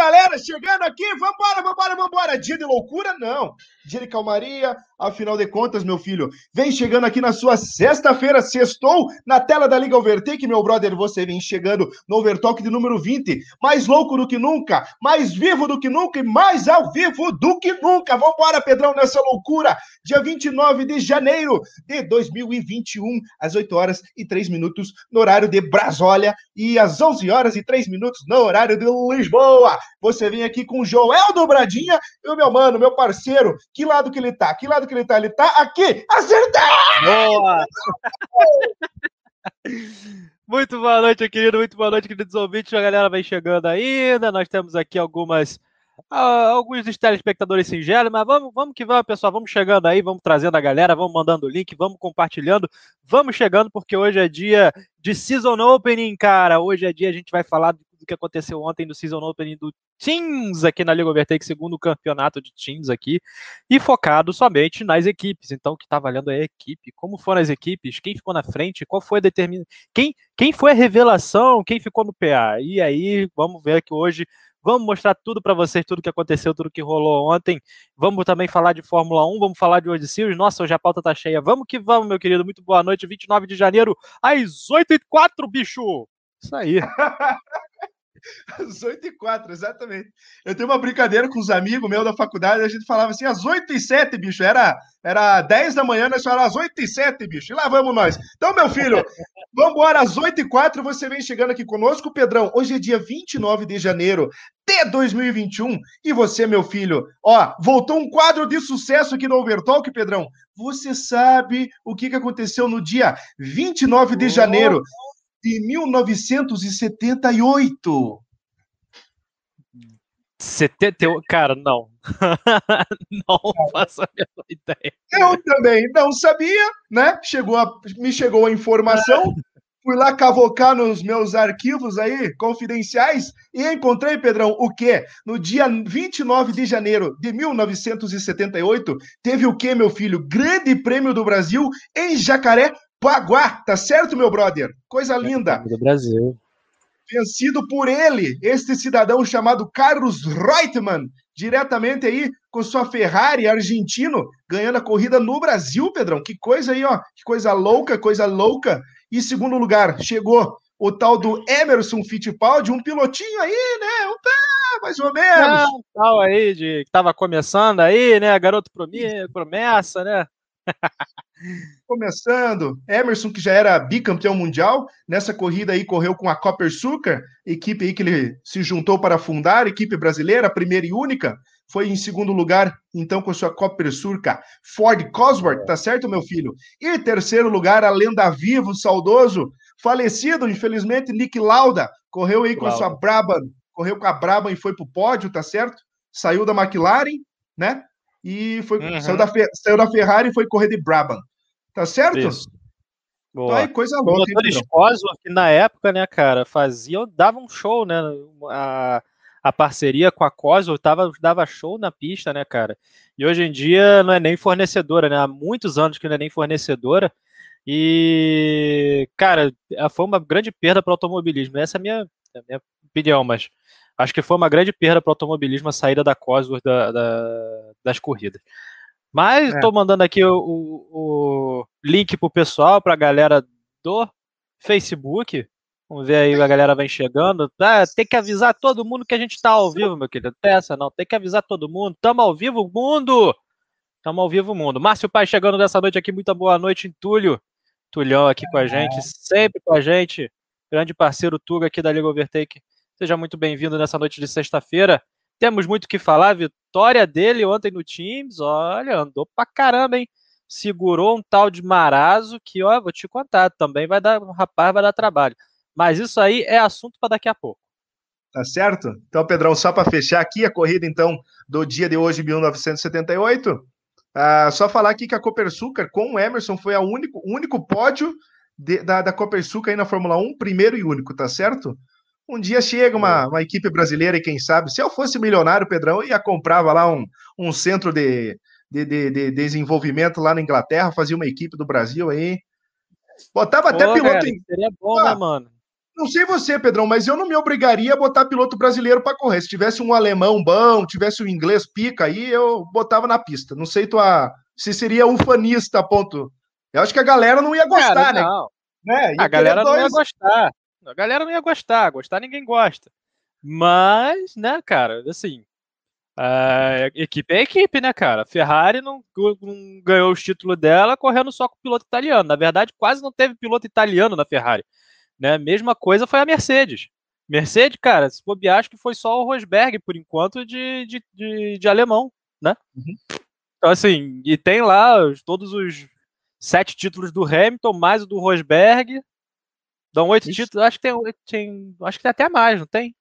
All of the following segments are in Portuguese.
galera, chegando aqui, vambora, vambora, vambora. Dia de loucura? Não. Dia de calmaria, afinal de contas, meu filho, vem chegando aqui na sua sexta-feira, sextou, na tela da Liga Overtake, meu brother, você vem chegando no Overtalk de número 20, mais louco do que nunca, mais vivo do que nunca e mais ao vivo do que nunca. Vambora, Pedrão, nessa loucura. Dia 29 de janeiro de 2021, às 8 horas e 3 minutos, no horário de Brasólia, e às 11 horas e 3 minutos, no horário de Lisboa. Você vem aqui com o Joel Dobradinha e o meu mano, meu parceiro, que lado que ele tá? Que lado que ele tá? Ele tá aqui! Acertar! Boa! Muito boa noite, querido. Muito boa noite, queridos ouvintes. A galera vai chegando ainda. Nós temos aqui algumas. Uh, alguns dos telespectadores singelos, mas vamos, vamos que vamos, pessoal. Vamos chegando aí, vamos trazendo a galera, vamos mandando o link, vamos compartilhando, vamos chegando, porque hoje é dia de Season Opening, cara. Hoje é dia, a gente vai falar do que aconteceu ontem no Season Opening do Teams aqui na Liga Overtake, segundo campeonato de Teams aqui, e focado somente nas equipes. Então, o que está valendo é a equipe. Como foram as equipes? Quem ficou na frente? Qual foi a determinação? Quem, quem foi a revelação? Quem ficou no PA? E aí, vamos ver que hoje Vamos mostrar tudo para vocês, tudo que aconteceu, tudo que rolou ontem. Vamos também falar de Fórmula 1, vamos falar de World Series. Nossa, hoje a pauta tá cheia. Vamos que vamos, meu querido. Muito boa noite, 29 de janeiro, às 8h04, bicho! Isso aí. Às 8 e 4, exatamente. Eu tenho uma brincadeira com os amigos meus da faculdade, a gente falava assim, às 8 e 7, bicho. Era, era 10 da manhã, nós falávamos às 8 e 7, bicho. E lá vamos nós. Então, meu filho, vamos embora às 8 e 4, você vem chegando aqui conosco, Pedrão. Hoje é dia 29 de janeiro de 2021. E você, meu filho, ó, voltou um quadro de sucesso aqui no Overtalk, Pedrão. Você sabe o que, que aconteceu no dia 29 de janeiro de 1978. 71, cara, não. não faço a menor ideia. Eu também não sabia, né? Chegou a, me chegou a informação, fui lá cavocar nos meus arquivos aí, confidenciais, e encontrei, Pedrão, o quê? No dia 29 de janeiro de 1978, teve o quê, meu filho? Grande Prêmio do Brasil em Jacaré, Paguá, tá certo, meu brother? Coisa linda. Do Brasil. Vencido por ele, este cidadão chamado Carlos Reutemann, diretamente aí com sua Ferrari argentino, ganhando a corrida no Brasil, Pedrão. Que coisa aí, ó. Que coisa louca, coisa louca. E segundo lugar, chegou o tal do Emerson Fittipaldi, um pilotinho aí, né? Um pé, mais ou menos. Não, tal aí, de, que tava começando aí, né? Garoto promessa, né? Começando, Emerson, que já era bicampeão mundial, nessa corrida aí correu com a Copper Sucar, equipe aí que ele se juntou para fundar, equipe brasileira, primeira e única, foi em segundo lugar, então, com sua Copper Surca, Ford Cosworth, tá certo, meu filho? E terceiro lugar, a lenda vivo, saudoso, falecido, infelizmente, Nick Lauda, correu aí com Lauda. sua Brabham, correu com a Brabham e foi pro pódio, tá certo? Saiu da McLaren, né? e foi, uhum. saiu, da, saiu da Ferrari e foi correr de Brabham. Tá certo? Isso. Boa. Então aí, coisa louca. Os motores Cosworth, na época, né, cara, faziam, davam show, né? A, a parceria com a Cosworth tava, dava show na pista, né, cara? E hoje em dia não é nem fornecedora, né? Há muitos anos que não é nem fornecedora. E, cara, foi uma grande perda para o automobilismo. Essa é a minha, é a minha opinião, mas acho que foi uma grande perda para o automobilismo a saída da Cosworth da, da, das corridas. Mas estou é. mandando aqui o, o, o link para o pessoal, para a galera do Facebook. Vamos ver aí, a galera vem chegando. Ah, tem que avisar todo mundo que a gente está ao vivo, meu querido. Essa não, tem que avisar todo mundo. Estamos ao vivo, mundo! Estamos ao vivo, mundo. Márcio Pai chegando nessa noite aqui. Muita boa noite, em Túlio. Tulhão aqui com a gente, sempre com a gente. Grande parceiro Tuga aqui da Liga Overtake Seja muito bem-vindo nessa noite de sexta-feira. Temos muito o que falar. Vitória dele ontem no Teams. Olha, andou pra caramba, hein? Segurou um tal de Marazo que, ó, vou te contar, também vai dar, um rapaz vai dar trabalho. Mas isso aí é assunto para daqui a pouco. Tá certo? Então, Pedrão, só para fechar aqui a corrida, então, do dia de hoje, 1978. Ah, só falar aqui que a Copersucar com o Emerson foi o único, único pódio de, da, da Copersucar aí na Fórmula 1, primeiro e único, tá certo? Um dia chega uma, é. uma equipe brasileira e quem sabe, se eu fosse milionário, Pedrão, eu ia comprava lá um, um centro de, de, de, de desenvolvimento lá na Inglaterra, fazia uma equipe do Brasil aí. Botava Pô, até piloto cara, em. Seria bom, ah, né, mano? Não sei você, Pedrão, mas eu não me obrigaria a botar piloto brasileiro para correr. Se tivesse um alemão bom, tivesse um inglês pica aí, eu botava na pista. Não sei tua, se seria ufanista, ponto. Eu acho que a galera não ia gostar, Cara, né? Não. né? A galera dois... não ia gostar. A galera não ia gostar. Gostar ninguém gosta. Mas, né, cara, assim, a equipe é equipe, né, cara? Ferrari não, não, ganhou os títulos dela correndo só com piloto italiano. Na verdade, quase não teve piloto italiano na Ferrari. Né? Mesma coisa foi a Mercedes. Mercedes, cara, se bobear, acho que foi só o Rosberg, por enquanto, de, de, de, de alemão, né? Uhum. Então, assim, e tem lá todos os sete títulos do Hamilton, mais o do Rosberg. Dão oito Isso. títulos, acho que tem, tem, acho que tem até mais, não tem?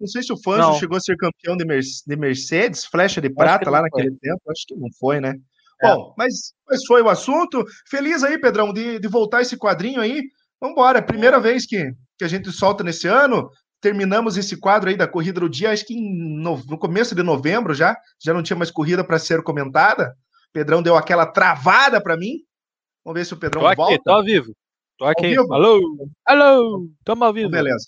Não sei se o Fangio chegou a ser campeão de, de Mercedes, flecha de prata lá naquele foi. tempo. Acho que não foi, né? É. Bom, mas, mas foi o assunto. Feliz aí, Pedrão, de, de voltar esse quadrinho aí. Vamos embora. Primeira vez que, que a gente solta nesse ano. Terminamos esse quadro aí da corrida do dia, acho que no, no começo de novembro já. Já não tinha mais corrida para ser comentada. Pedrão deu aquela travada para mim. Vamos ver se o Pedrão tô aqui, volta. Tô vivo. Tô aqui. Alô? Alô? Tamo ao vivo. Beleza.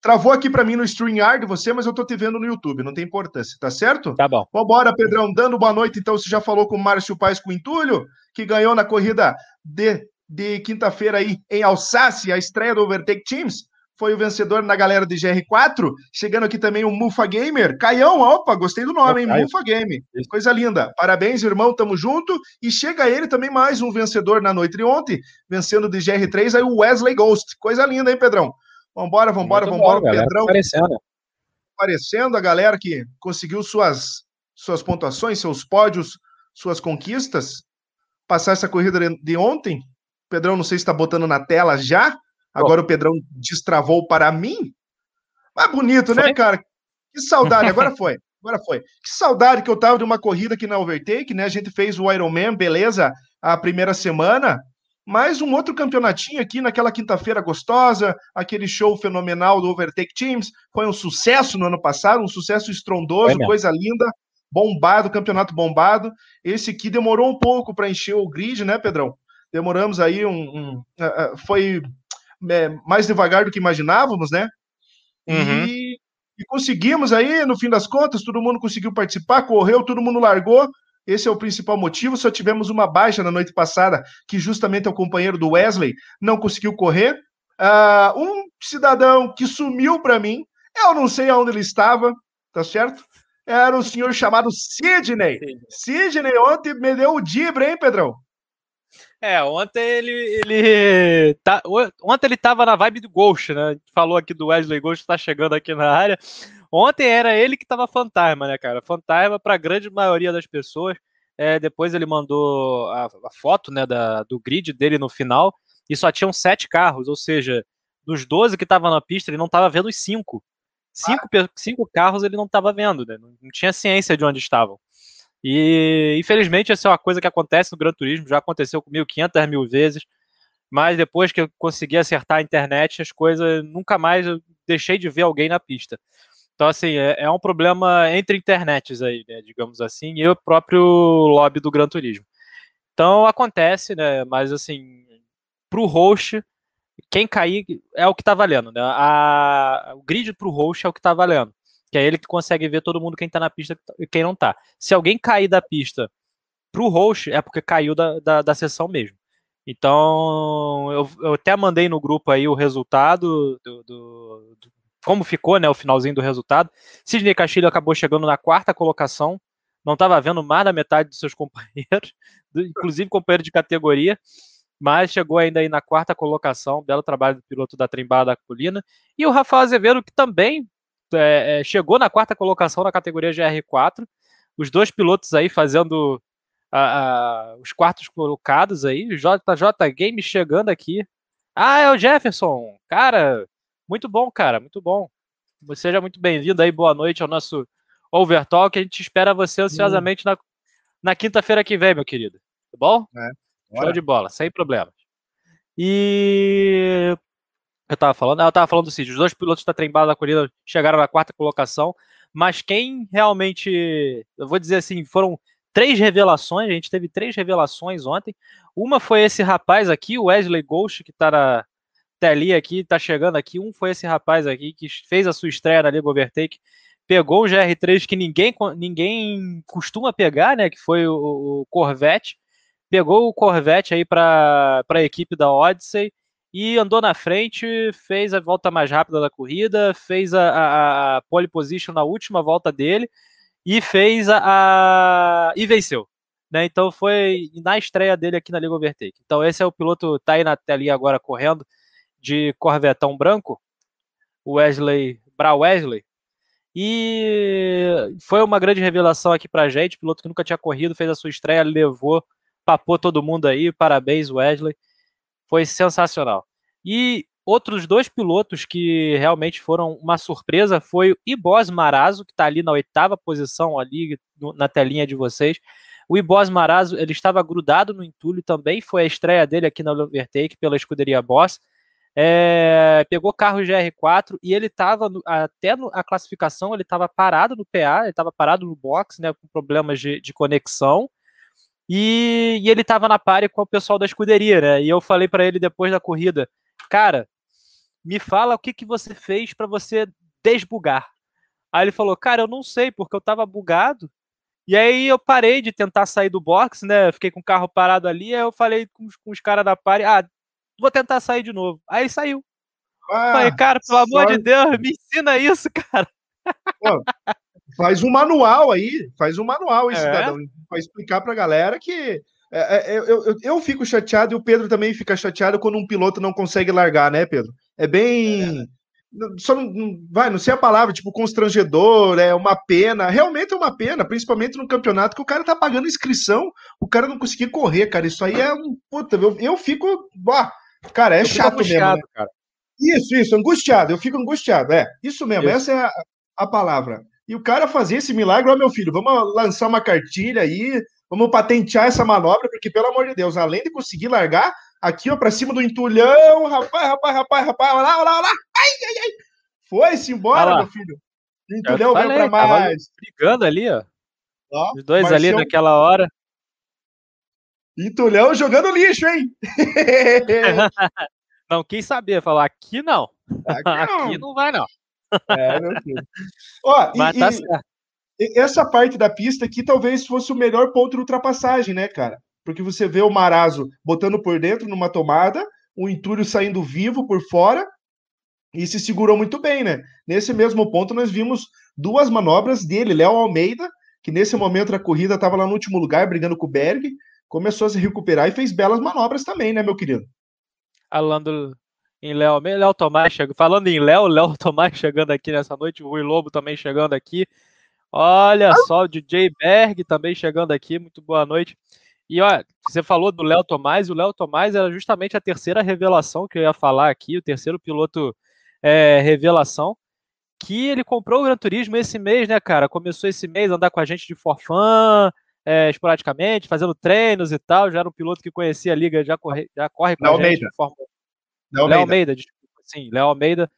Travou aqui para mim no StreamYard você, mas eu tô te vendo no YouTube, não tem importância, tá certo? Tá bom. Vambora, Pedrão, dando boa noite, então você já falou com o Márcio Paes com o Entulho, que ganhou na corrida de, de quinta-feira aí em Alsácia, a estreia do Overtake Teams, foi o vencedor na galera de GR4, chegando aqui também o Mufa Gamer, Caião, opa, gostei do nome, hein, Mufa Game, coisa linda, parabéns, irmão, tamo junto, e chega ele também mais um vencedor na noite de ontem, vencendo de GR3, aí o Wesley Ghost, coisa linda, hein, Pedrão? Vambora, vambora, Muito vambora. Bom, Pedrão. Aparecendo. Aparecendo a galera que conseguiu suas, suas pontuações, seus pódios, suas conquistas. Passar essa corrida de ontem. Pedrão, não sei se está botando na tela já. Agora oh. o Pedrão destravou para mim. Mas bonito, né, foi? né, cara? Que saudade. Agora foi. Agora foi. Que saudade que eu tava de uma corrida aqui na Overtake, né? A gente fez o Ironman, beleza, a primeira semana mais um outro campeonatinho aqui naquela quinta-feira gostosa, aquele show fenomenal do Overtake Teams. Foi um sucesso no ano passado, um sucesso estrondoso, coisa linda, bombado, campeonato bombado. Esse aqui demorou um pouco para encher o grid, né, Pedrão? Demoramos aí um. um uh, uh, foi é, mais devagar do que imaginávamos, né? Uhum. E, e conseguimos aí, no fim das contas, todo mundo conseguiu participar, correu, todo mundo largou. Esse é o principal motivo. Só tivemos uma baixa na noite passada, que justamente é o companheiro do Wesley, não conseguiu correr. Uh, um cidadão que sumiu para mim, eu não sei aonde ele estava, tá certo? Era um senhor chamado Sidney. Sidney ontem me deu o dibre, hein, Pedrão? É, ontem ele, ele tá, ontem ele tava na vibe do Ghost, né? Falou aqui do Wesley Ghost, tá chegando aqui na área. Ontem era ele que tava fantasma, né, cara? Fantasma para a grande maioria das pessoas. É, depois ele mandou a, a foto, né, da, do grid dele no final e só tinham sete carros, ou seja, dos 12 que estavam na pista, ele não estava vendo os cinco. Cinco, ah. cinco carros ele não estava vendo, né? Não tinha ciência de onde estavam. E infelizmente essa é uma coisa que acontece no Gran Turismo, já aconteceu comigo 500 mil vezes, mas depois que eu consegui acertar a internet, as coisas nunca mais eu deixei de ver alguém na pista. Então, assim, é, é um problema entre internets aí, né, digamos assim, e o próprio lobby do Gran Turismo. Então, acontece, né, mas, assim, para o host, quem cair é o que está valendo, né? A, o grid para o host é o que está valendo. Que é ele que consegue ver todo mundo quem está na pista e quem não está. Se alguém cair da pista para o host, é porque caiu da, da, da sessão mesmo. Então, eu, eu, até mandei no grupo aí o resultado do, do, do, como ficou, né, o finalzinho do resultado. Sidney Castilho acabou chegando na quarta colocação, não estava vendo mais da metade dos seus companheiros, inclusive companheiro de categoria, mas chegou ainda aí na quarta colocação, belo trabalho do piloto da Trembada da Colina, e o Rafael Azevedo, que também é, é, chegou na quarta colocação na categoria GR4, os dois pilotos aí fazendo a, a, os quartos colocados aí, JJ Game chegando aqui. Ah, é o Jefferson, cara, muito bom, cara, muito bom. Seja muito bem-vindo aí, boa noite ao nosso Overtalk. A gente espera você ansiosamente na, na quinta-feira que vem, meu querido. Tá bom? É, Show de bola, sem problemas. E eu tava falando, eu tava falando do Cid, os dois pilotos da trembada da corrida chegaram na quarta colocação, mas quem realmente, eu vou dizer assim, foram três revelações, a gente teve três revelações ontem. Uma foi esse rapaz aqui, o Wesley Ghost, que tá na, telinha aqui, tá chegando aqui. Um foi esse rapaz aqui que fez a sua estreia na Liga Overtake, pegou um GR3 que ninguém, ninguém costuma pegar, né? Que foi o, o Corvette. Pegou o Corvette aí para a equipe da Odyssey e andou na frente, fez a volta mais rápida da corrida, fez a, a, a pole position na última volta dele e fez a, a e venceu. Né? Então foi na estreia dele aqui na Liga Overtake. Então esse é o piloto, tá aí na telinha agora correndo de Corvetão branco, Wesley, Bra Wesley. E foi uma grande revelação aqui pra gente, piloto que nunca tinha corrido, fez a sua estreia, levou, papou todo mundo aí, parabéns Wesley. Foi sensacional. E outros dois pilotos que realmente foram uma surpresa foi o Ibos Marazo, que está ali na oitava posição ali na telinha de vocês. O Ibos Marazo, ele estava grudado no entulho também, foi a estreia dele aqui na Overtake pela escuderia Boss. É, pegou carro GR4 e ele estava até no, a classificação ele estava parado no PA, ele estava parado no box, né, com problemas de, de conexão. E, e ele estava na pare com o pessoal da escuderia, né? E eu falei para ele depois da corrida, cara, me fala o que, que você fez para você desbugar. Aí ele falou, cara, eu não sei, porque eu estava bugado e aí eu parei de tentar sair do box, né? Fiquei com o carro parado ali, aí eu falei com, com os caras da pare, ah, vou tentar sair de novo. Aí saiu. Ah, falei, cara, pelo amor de Deus, me ensina isso, cara. Pô, faz um manual aí, faz um manual aí, é? cidadão, para explicar pra galera que é, é, eu, eu, eu, fico chateado e o Pedro também fica chateado quando um piloto não consegue largar, né, Pedro? É bem. É só não, vai, não sei a palavra, tipo, constrangedor, é uma pena. Realmente é uma pena, principalmente no campeonato que o cara tá pagando inscrição, o cara não conseguir correr, cara. Isso aí é um. Puta, eu, eu fico. Ó, cara, é eu chato mesmo. Né? Cara. Isso, isso, angustiado. Eu fico angustiado, é. Isso mesmo, isso. essa é a, a palavra. E o cara fazer esse milagre, ó, meu filho, vamos lançar uma cartilha aí, vamos patentear essa manobra, porque, pelo amor de Deus, além de conseguir largar, aqui, ó, pra cima do entulhão, rapaz, rapaz, rapaz, rapaz, olha lá, olha lá, olha lá, ai, ai, ai, foi-se embora, meu filho. O entulhão veio pra mais. Brigando ali, ó. ó Os dois ali naquela hora. Entulhão jogando lixo, hein? não quis saber, falar aqui não. Aqui não, aqui não vai, não. É, meu filho. Ó, Mas e, tá certo. E essa parte da pista aqui talvez fosse o melhor ponto de ultrapassagem, né, cara? porque você vê o Marazo botando por dentro numa tomada, o Entúrio saindo vivo por fora e se segurou muito bem, né? Nesse mesmo ponto, nós vimos duas manobras dele, Léo Almeida, que nesse momento da corrida estava lá no último lugar, brigando com o Berg, começou a se recuperar e fez belas manobras também, né, meu querido? Falando em Léo Léo Tomás, falando em Léo, Léo Tomás chegando aqui nessa noite, o Rui Lobo também chegando aqui. Olha ah. só, o DJ Berg também chegando aqui, muito boa noite. E ó, você falou do Léo Tomás, o Léo Tomás era justamente a terceira revelação que eu ia falar aqui, o terceiro piloto é, revelação, que ele comprou o Gran Turismo esse mês, né, cara? Começou esse mês a andar com a gente de forfã, é, esporadicamente, fazendo treinos e tal. Já era um piloto que conhecia a liga, já corre, já corre com Léo a gente Almeida. de Fórmula Léo Almeida. Almeida, desculpa. Sim, Léo Almeida.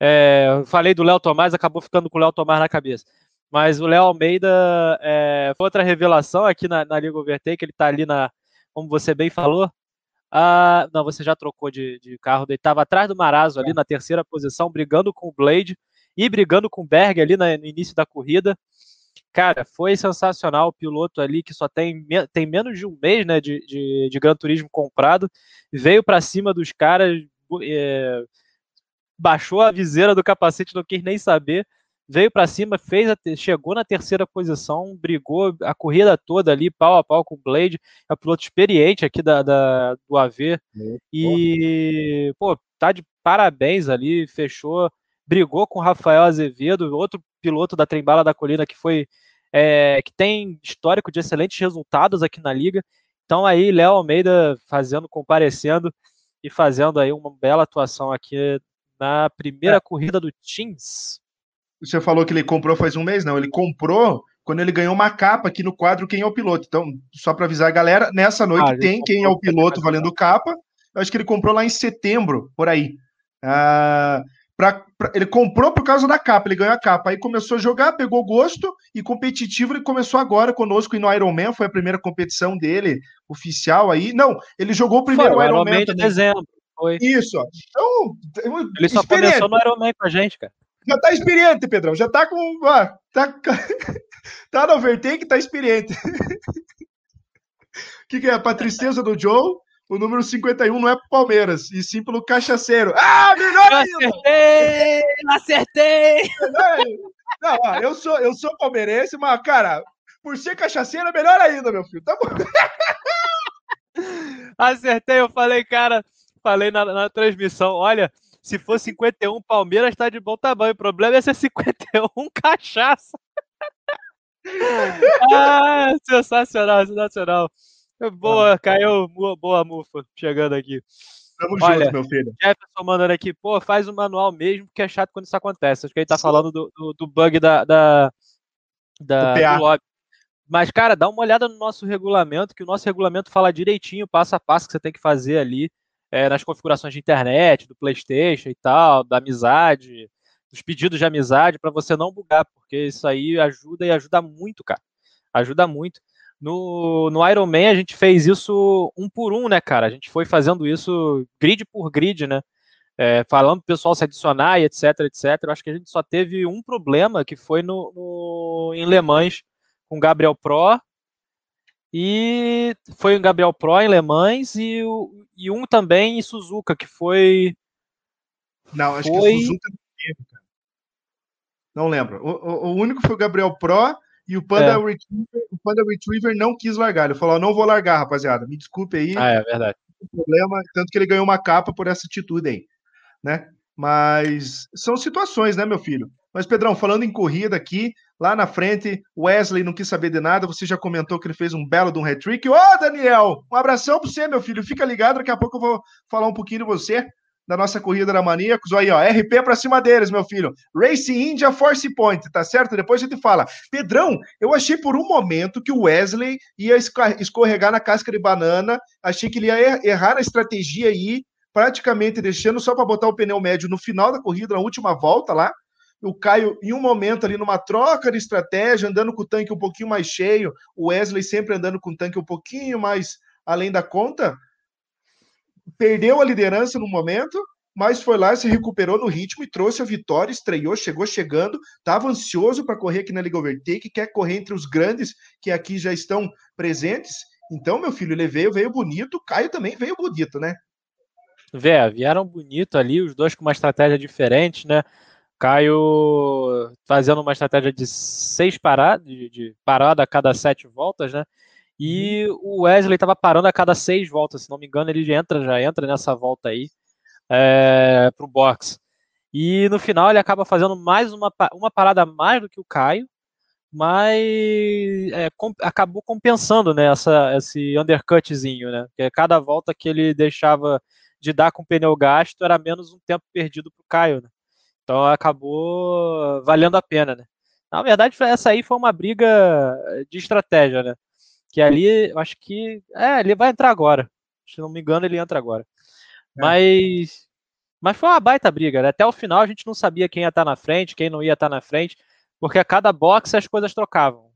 É, falei do Léo Tomás, acabou ficando com o Léo Tomás na cabeça. Mas o Léo Almeida é, foi outra revelação aqui na, na Liga Overtake, ele está ali na, como você bem falou. Ah, não, você já trocou de, de carro, ele estava atrás do Marazo ali na terceira posição, brigando com o Blade e brigando com o Berg ali na, no início da corrida. Cara, foi sensacional o piloto ali que só tem, tem menos de um mês né, de, de, de Gran Turismo comprado, veio para cima dos caras, é, baixou a viseira do capacete, não quis nem saber veio para cima, fez a, chegou na terceira posição, brigou a corrida toda ali, pau a pau com o Blade, é um piloto experiente aqui da, da do AV. e, pô, tá de parabéns ali, fechou, brigou com o Rafael Azevedo, outro piloto da Trembala da Colina que foi. É, que tem histórico de excelentes resultados aqui na liga. Então aí, Léo Almeida fazendo, comparecendo e fazendo aí uma bela atuação aqui na primeira é. corrida do Teams você falou que ele comprou faz um mês, não. Ele comprou quando ele ganhou uma capa aqui no quadro Quem é o Piloto. Então, só para avisar a galera, nessa noite ah, tem Quem é o Piloto valendo capa. Eu acho que ele comprou lá em setembro, por aí. Ah, pra, pra, ele comprou por causa da capa, ele ganhou a capa. Aí começou a jogar, pegou gosto e competitivo. Ele começou agora conosco e no Ironman, foi a primeira competição dele, oficial aí. Não, ele jogou o primeiro foi, Ironman. Ironman de dezembro. foi. Isso, ó. Então, ele só começou no Ironman com a gente, cara. Já tá experiente, Pedrão. Já tá com. Ó, tá, tá no overtake, tá experiente. O que, que é? Pra tristeza do Joe, o número 51 não é pro Palmeiras, e sim pelo cachaceiro. Ah, melhor ainda! Acertei! Acertei! Não, ó, eu sou, eu sou palmeirense, mas, cara, por ser cachaceiro é melhor ainda, meu filho. Tá bom. Acertei, eu falei, cara, falei na, na transmissão, olha, se for 51, Palmeiras tá de bom tamanho. O problema é ser 51 cachaça. ah, sensacional, sensacional. Boa, caiu, boa mufa, chegando aqui. Tamo Olha, junto, meu filho. Jefferson mandando aqui, pô, faz o manual mesmo, que é chato quando isso acontece. Acho que ele tá falando do, do, do, bug da, da, da do, do lobby. Mas, cara, dá uma olhada no nosso regulamento, que o nosso regulamento fala direitinho, passo a passo que você tem que fazer ali é, nas configurações de internet, do PlayStation e tal, da amizade, dos pedidos de amizade, para você não bugar, porque isso aí ajuda e ajuda muito, cara. Ajuda muito. No, no Iron Man a gente fez isso um por um, né, cara? A gente foi fazendo isso grid por grid, né? É, falando pro pessoal se adicionar e etc, etc. Eu acho que a gente só teve um problema que foi no, no em Le Mans com Gabriel Pro e foi o Gabriel Pro em Le Mans e, e um também em Suzuka, que foi. Não, acho foi... que Suzuka não teve, cara. Não lembro. O, o, o, único foi o Gabriel Pro e o Panda, é. Retriever, o Panda Retriever não quis largar. Ele falou: não vou largar, rapaziada. Me desculpe aí. Ah, é verdade. Problema, tanto que ele ganhou uma capa por essa atitude aí, né? Mas são situações, né, meu filho? Mas, Pedrão, falando em corrida aqui, lá na frente, Wesley não quis saber de nada. Você já comentou que ele fez um belo de um hat-trick. Ô, Daniel, um abração para você, meu filho. Fica ligado, daqui a pouco eu vou falar um pouquinho de você, da nossa corrida da Maníacos. Aí, ó, RP para cima deles, meu filho. Race India Force Point, tá certo? Depois a gente fala. Pedrão, eu achei por um momento que o Wesley ia escorregar na casca de banana. Achei que ele ia errar a estratégia aí, praticamente deixando só para botar o pneu médio no final da corrida, na última volta lá o Caio, em um momento ali, numa troca de estratégia, andando com o tanque um pouquinho mais cheio, o Wesley sempre andando com o tanque um pouquinho mais além da conta, perdeu a liderança no momento, mas foi lá, se recuperou no ritmo e trouxe a vitória, estreou, chegou chegando, estava ansioso para correr aqui na Liga Overtake, quer correr entre os grandes que aqui já estão presentes. Então, meu filho, ele veio, veio bonito, Caio também veio bonito, né? Vé, vieram bonito ali, os dois com uma estratégia diferente, né? Caio fazendo uma estratégia de seis paradas, de, de parada a cada sete voltas, né? E uhum. o Wesley estava parando a cada seis voltas, se não me engano, ele entra, já entra nessa volta aí é, para o box. E no final ele acaba fazendo mais uma, uma parada mais do que o Caio, mas é, com, acabou compensando né, essa, esse undercutzinho, né? Porque cada volta que ele deixava de dar com o pneu gasto era menos um tempo perdido para o Caio, né? Então acabou valendo a pena, né? Na verdade, essa aí foi uma briga de estratégia, né? Que ali, eu acho que. É, ele vai entrar agora. Se não me engano, ele entra agora. É. Mas. Mas foi uma baita briga, né? Até o final a gente não sabia quem ia estar na frente, quem não ia estar na frente, porque a cada boxe as coisas trocavam.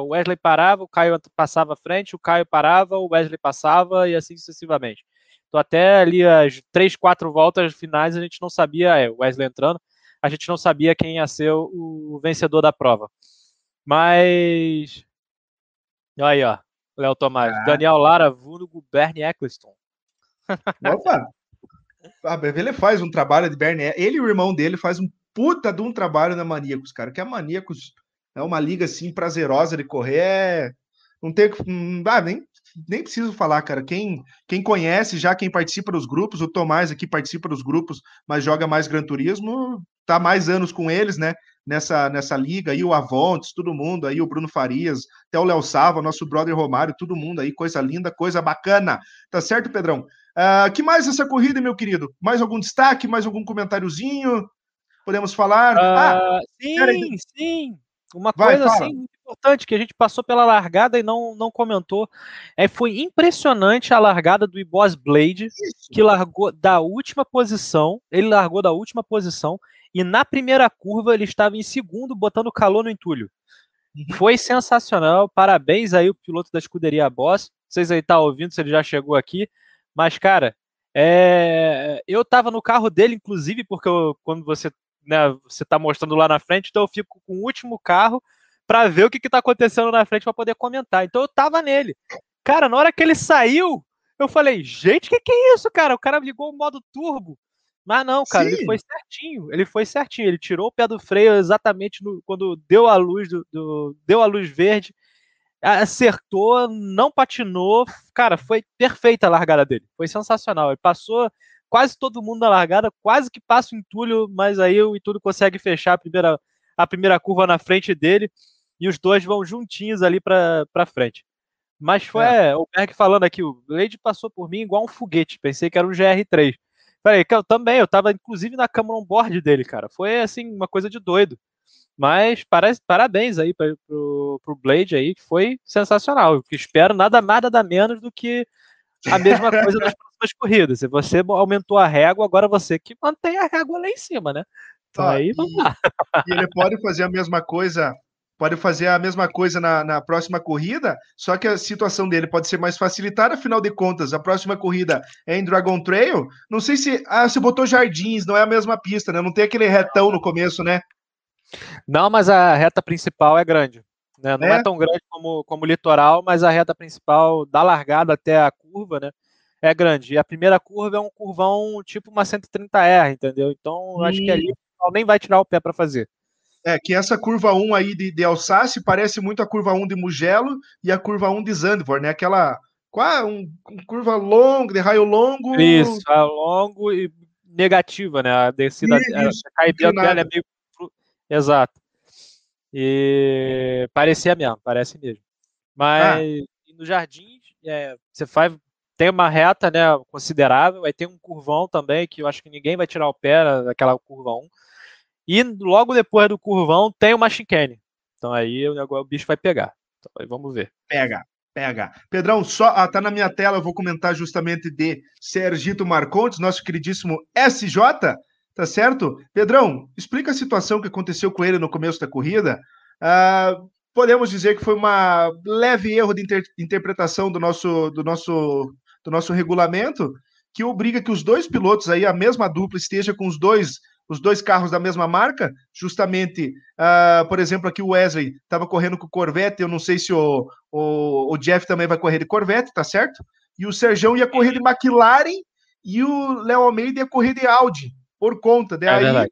O Wesley parava, o Caio passava à frente, o Caio parava, o Wesley passava e assim sucessivamente. Então, até ali as três, quatro voltas finais, a gente não sabia, é, o Wesley entrando, a gente não sabia quem ia ser o, o vencedor da prova. Mas. Aí, ó. Léo Tomás. Ah. Daniel Lara, vulgo Bernie Eccleston. Opa! Ah, ele faz um trabalho de Bernie. Ele e o irmão dele faz um puta de um trabalho na Maníacos, cara. Que a Maníacos é uma liga assim prazerosa de correr. É... Não tem. Ah, nem nem preciso falar, cara. Quem, quem conhece já, quem participa dos grupos, o Tomás aqui participa dos grupos, mas joga mais Gran Turismo, tá mais anos com eles, né? Nessa, nessa liga aí, o Avontes, todo mundo aí, o Bruno Farias, até o Léo Salva, nosso brother Romário, todo mundo aí, coisa linda, coisa bacana. Tá certo, Pedrão? Uh, que mais essa corrida, meu querido? Mais algum destaque, mais algum comentáriozinho? Podemos falar? Uh, ah, sim, sim. Uma Vai, coisa fala. assim importante que a gente passou pela largada e não, não comentou. É, foi impressionante a largada do Iboss Blade, Isso. que largou da última posição. Ele largou da última posição e na primeira curva ele estava em segundo, botando calor no entulho. Uhum. Foi sensacional. Parabéns aí o piloto da escuderia Boss. Vocês aí tá ouvindo se ele já chegou aqui. Mas, cara, É, eu tava no carro dele, inclusive, porque eu, quando você né, você tá mostrando lá na frente, então eu fico com o último carro para ver o que, que tá acontecendo na frente para poder comentar. Então eu tava nele. Cara, na hora que ele saiu, eu falei, gente, o que, que é isso, cara? O cara ligou o modo turbo. Mas não, cara, Sim. ele foi certinho. Ele foi certinho. Ele tirou o pé do freio exatamente no, quando deu a luz do, do, deu a luz verde, acertou, não patinou. Cara, foi perfeita a largada dele. Foi sensacional. Ele passou quase todo mundo na largada, quase que passa o entulho, mas aí o entulho consegue fechar a primeira, a primeira curva na frente dele e os dois vão juntinhos ali para frente. Mas foi é. o Berg falando aqui, o Blade passou por mim igual um foguete, pensei que era um GR3. Que eu também, eu tava inclusive na câmera on-board dele, cara. Foi assim, uma coisa de doido. Mas parabéns aí pra, pro, pro Blade aí, que foi sensacional. Eu espero nada mais, nada menos do que a mesma coisa nas próximas corridas. Se você aumentou a régua, agora você que mantém a régua lá em cima, né? Então ah, aí vamos lá. E ele pode fazer a mesma coisa pode fazer a mesma coisa na, na, próxima corrida, só que a situação dele pode ser mais facilitada, afinal de contas, a próxima corrida é em Dragon Trail. Não sei se. Ah, você botou jardins, não é a mesma pista, né? Não tem aquele retão no começo, né? Não, mas a reta principal é grande. Né? Não é? é tão grande como, como o litoral, mas a reta principal, da largada até a curva, né? É grande. E a primeira curva é um curvão tipo uma 130R, entendeu? Então, hum. acho que ali nem vai tirar o pé para fazer. É, que essa curva 1 aí de, de Alsáce parece muito a curva 1 de Mugello e a curva 1 de Zandvoort, né? Aquela um, um curva longa, de raio longo. Isso, raio longo e negativa, né? A descida, isso, a caída dela é meio. Exato. E parecia mesmo, parece mesmo. Mas ah. no jardim, é, você faz. Tem uma reta né, considerável, aí tem um curvão também, que eu acho que ninguém vai tirar o pé daquela curva 1. E logo depois do curvão tem o Machine Então aí o, bicho vai pegar. Então aí vamos ver. Pega, pega. Pedrão, só ah, tá na minha tela, eu vou comentar justamente de Sergito Marcontes, nosso queridíssimo SJ, tá certo? Pedrão, explica a situação que aconteceu com ele no começo da corrida. Ah, podemos dizer que foi uma leve erro de inter interpretação do nosso, do nosso, do nosso regulamento, que obriga que os dois pilotos aí, a mesma dupla, esteja com os dois os dois carros da mesma marca, justamente, uh, por exemplo, aqui o Wesley estava correndo com o Corvette, eu não sei se o, o, o, Jeff também vai correr de Corvette, tá certo? E o Serjão ia correr de McLaren e o Léo Almeida ia correr de Audi, por conta. Daí é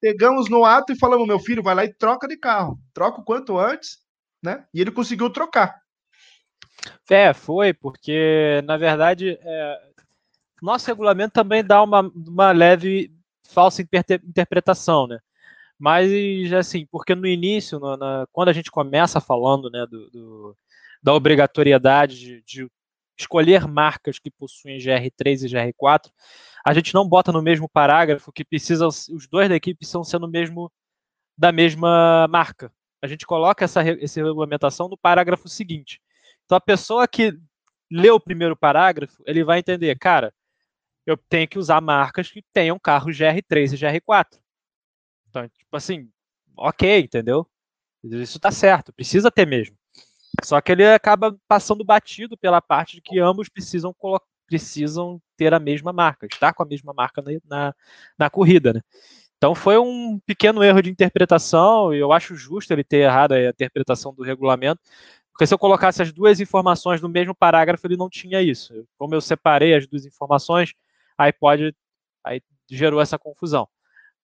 pegamos no ato e falamos, meu filho, vai lá e troca de carro, troca o quanto antes, né? E ele conseguiu trocar. É, foi, porque, na verdade, é, nosso regulamento também dá uma, uma leve falsa interpretação, né? Mas, assim, porque no início, no, na, quando a gente começa falando né, do, do da obrigatoriedade de, de, escolher marcas que possuem GR3 e GR4, a gente não bota no mesmo parágrafo que precisa, os dois da equipe ser no mesmo, da mesma marca. A gente coloca essa, essa regulamentação no parágrafo seguinte. Então, a pessoa que lê o primeiro parágrafo, ele vai entender, cara, eu tenho que usar marcas que tenham carros GR3 e GR4. Então, tipo assim, ok, entendeu? Isso tá certo, precisa ter mesmo. Só que ele acaba passando batido pela parte de que ambos precisam precisam ter a mesma marca, estar com a mesma marca na, na, na corrida, né? Então foi um pequeno erro de interpretação, e eu acho justo ele ter errado a interpretação do regulamento, porque se eu colocasse as duas informações no mesmo parágrafo, ele não tinha isso. Como eu separei as duas informações, aí pode, aí gerou essa confusão.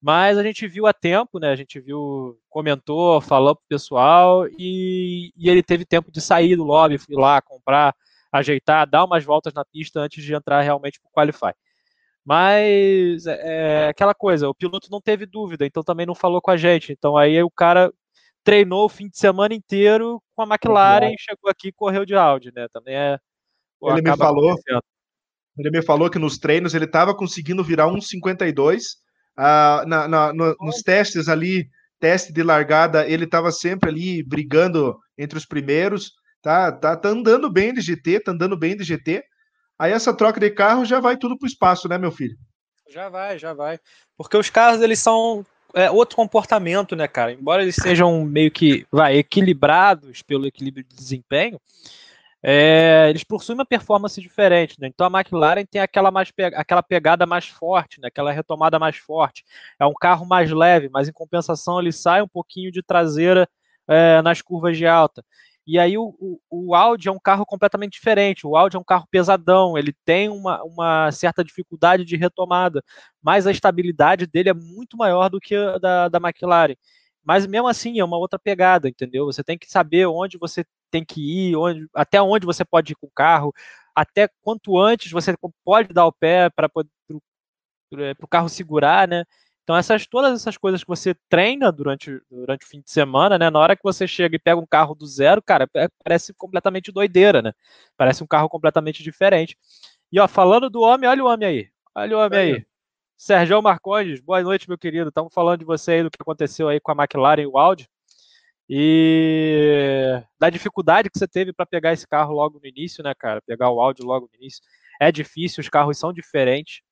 Mas a gente viu a tempo, né? A gente viu, comentou, falou pro pessoal e, e ele teve tempo de sair do lobby, ir lá comprar, ajeitar, dar umas voltas na pista antes de entrar realmente pro Qualify. Mas é, é aquela coisa, o piloto não teve dúvida, então também não falou com a gente. Então aí o cara treinou o fim de semana inteiro com a McLaren, chegou aqui e correu de Audi, né? Também é. Ele me falou. Ele me falou que nos treinos ele estava conseguindo virar 1,52. Uh, na, na, no, nos testes ali, teste de largada, ele estava sempre ali brigando entre os primeiros. Tá, tá, tá andando bem de GT, tá andando bem de GT. Aí essa troca de carro já vai tudo para o espaço, né, meu filho? Já vai, já vai. Porque os carros, eles são é, outro comportamento, né, cara? Embora eles sejam meio que vai, equilibrados pelo equilíbrio de desempenho, é, eles possuem uma performance diferente, né? Então a McLaren tem aquela, mais aquela pegada mais forte, né? aquela retomada mais forte. É um carro mais leve, mas em compensação ele sai um pouquinho de traseira é, nas curvas de alta. E aí o, o, o, Audi é um carro completamente diferente. O Audi é um carro pesadão, ele tem uma, uma certa dificuldade de retomada, mas a estabilidade dele é muito maior do que a da, da McLaren. Mas mesmo assim é uma outra pegada, entendeu? Você tem que saber onde você tem que ir, onde, até onde você pode ir com o carro, até quanto antes você pode dar o pé para o é, carro segurar, né? Então essas todas essas coisas que você treina durante, durante o fim de semana, né? Na hora que você chega e pega um carro do zero, cara, é, parece completamente doideira, né? Parece um carro completamente diferente. E ó, falando do homem, olha o homem aí. Olha o homem aí. Sérgio Marcondes, boa noite, meu querido. Estamos falando de você aí, do que aconteceu aí com a McLaren e o Audi. E da dificuldade que você teve para pegar esse carro logo no início, né, cara? Pegar o Audi logo no início. É difícil, os carros são diferentes.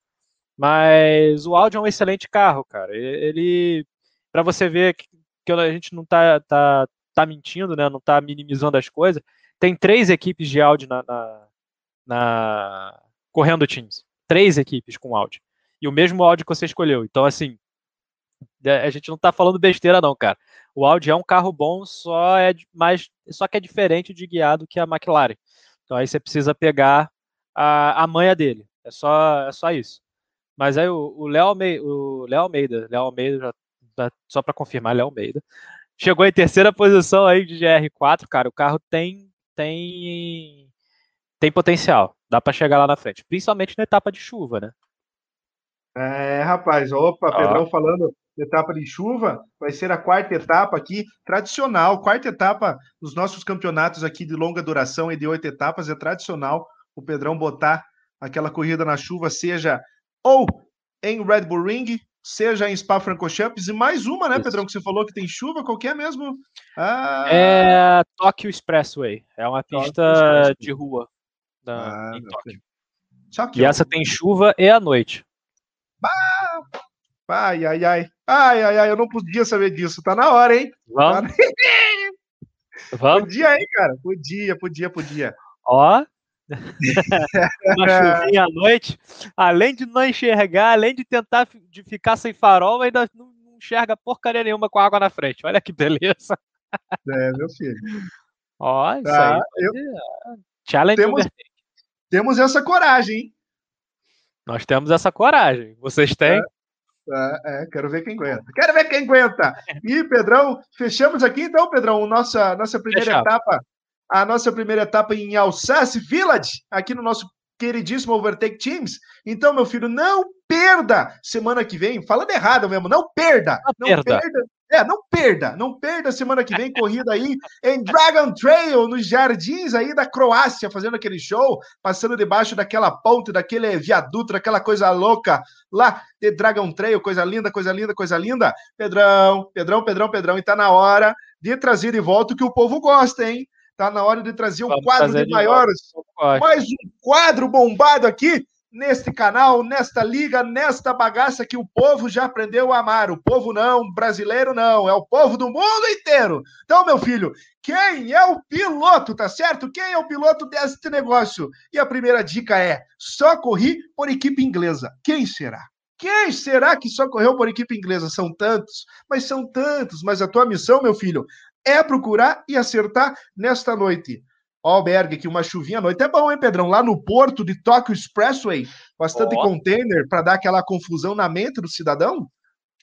Mas o Audi é um excelente carro, cara. Ele, para você ver que, a gente não tá, tá, tá mentindo, né? Não tá minimizando as coisas. Tem três equipes de Audi na, na, na correndo times. Três equipes com Audi e o mesmo áudio que você escolheu. Então, assim, é, a gente não está falando besteira, não, cara. O Audi é um carro bom, só é mais, só que é diferente de guiado que a McLaren. Então aí você precisa pegar a, a manha dele. É só, é só isso. Mas aí o Léo Almeida, Léo Almeida, Almeida já, só para confirmar, Léo Almeida, chegou em terceira posição aí de GR4, cara. O carro tem tem tem potencial. Dá para chegar lá na frente, principalmente na etapa de chuva, né? É, rapaz, opa, ah. Pedrão falando etapa de chuva, vai ser a quarta etapa aqui, tradicional, quarta etapa dos nossos campeonatos aqui de longa duração e de oito etapas, é tradicional o Pedrão botar aquela corrida na chuva, seja ou em Red Bull Ring, seja em Spa-Francorchamps, e mais uma, né, Isso. Pedrão, que você falou que tem chuva, qualquer é mesmo? Ah... É Tokyo Expressway, é uma pista de rua da, ah, em Tóquio. E essa tem chuva e à noite. Ai, ai, ai. Ai, ai, ai, eu não podia saber disso. Tá na hora, hein? Vamos. Tá... Vamos. Podia, hein, cara? Podia, podia, podia. Ó. Uma chuvinha à noite, além de não enxergar, além de tentar de ficar sem farol, ainda não enxerga porcaria nenhuma com água na frente. Olha que beleza. É, meu filho. Ó, isso tá, aí. Eu... Challenge temos, temos essa coragem, hein? Nós temos essa coragem. Vocês têm? É, é, quero ver quem aguenta. Quero ver quem aguenta. E, Pedrão, fechamos aqui então, Pedrão, nossa, nossa primeira Fechado. etapa. A nossa primeira etapa em Alsace Village, aqui no nosso queridíssimo Overtake Teams. Então, meu filho, não perda semana que vem. Falando errado mesmo, não perda. Não, não perda. perda é, não perda, não perda semana que vem corrida aí em Dragon Trail, nos jardins aí da Croácia, fazendo aquele show, passando debaixo daquela ponte, daquele viaduto, daquela coisa louca lá de Dragon Trail, coisa linda, coisa linda, coisa linda. Pedrão, Pedrão, Pedrão, Pedrão, e tá na hora de trazer de volta o que o povo gosta, hein? Tá na hora de trazer um quadro de, de maiores, mais um quadro bombado aqui neste canal, nesta liga, nesta bagaça que o povo já aprendeu a amar. O povo não, brasileiro não, é o povo do mundo inteiro. Então, meu filho, quem é o piloto, tá certo? Quem é o piloto deste negócio? E a primeira dica é: só corri por equipe inglesa. Quem será? Quem será que só correu por equipe inglesa? São tantos, mas são tantos. Mas a tua missão, meu filho, é procurar e acertar nesta noite. Albergue, que uma chuvinha à noite é bom, hein, Pedrão? Lá no porto de Tokyo Expressway, bastante oh. container para dar aquela confusão na mente do cidadão.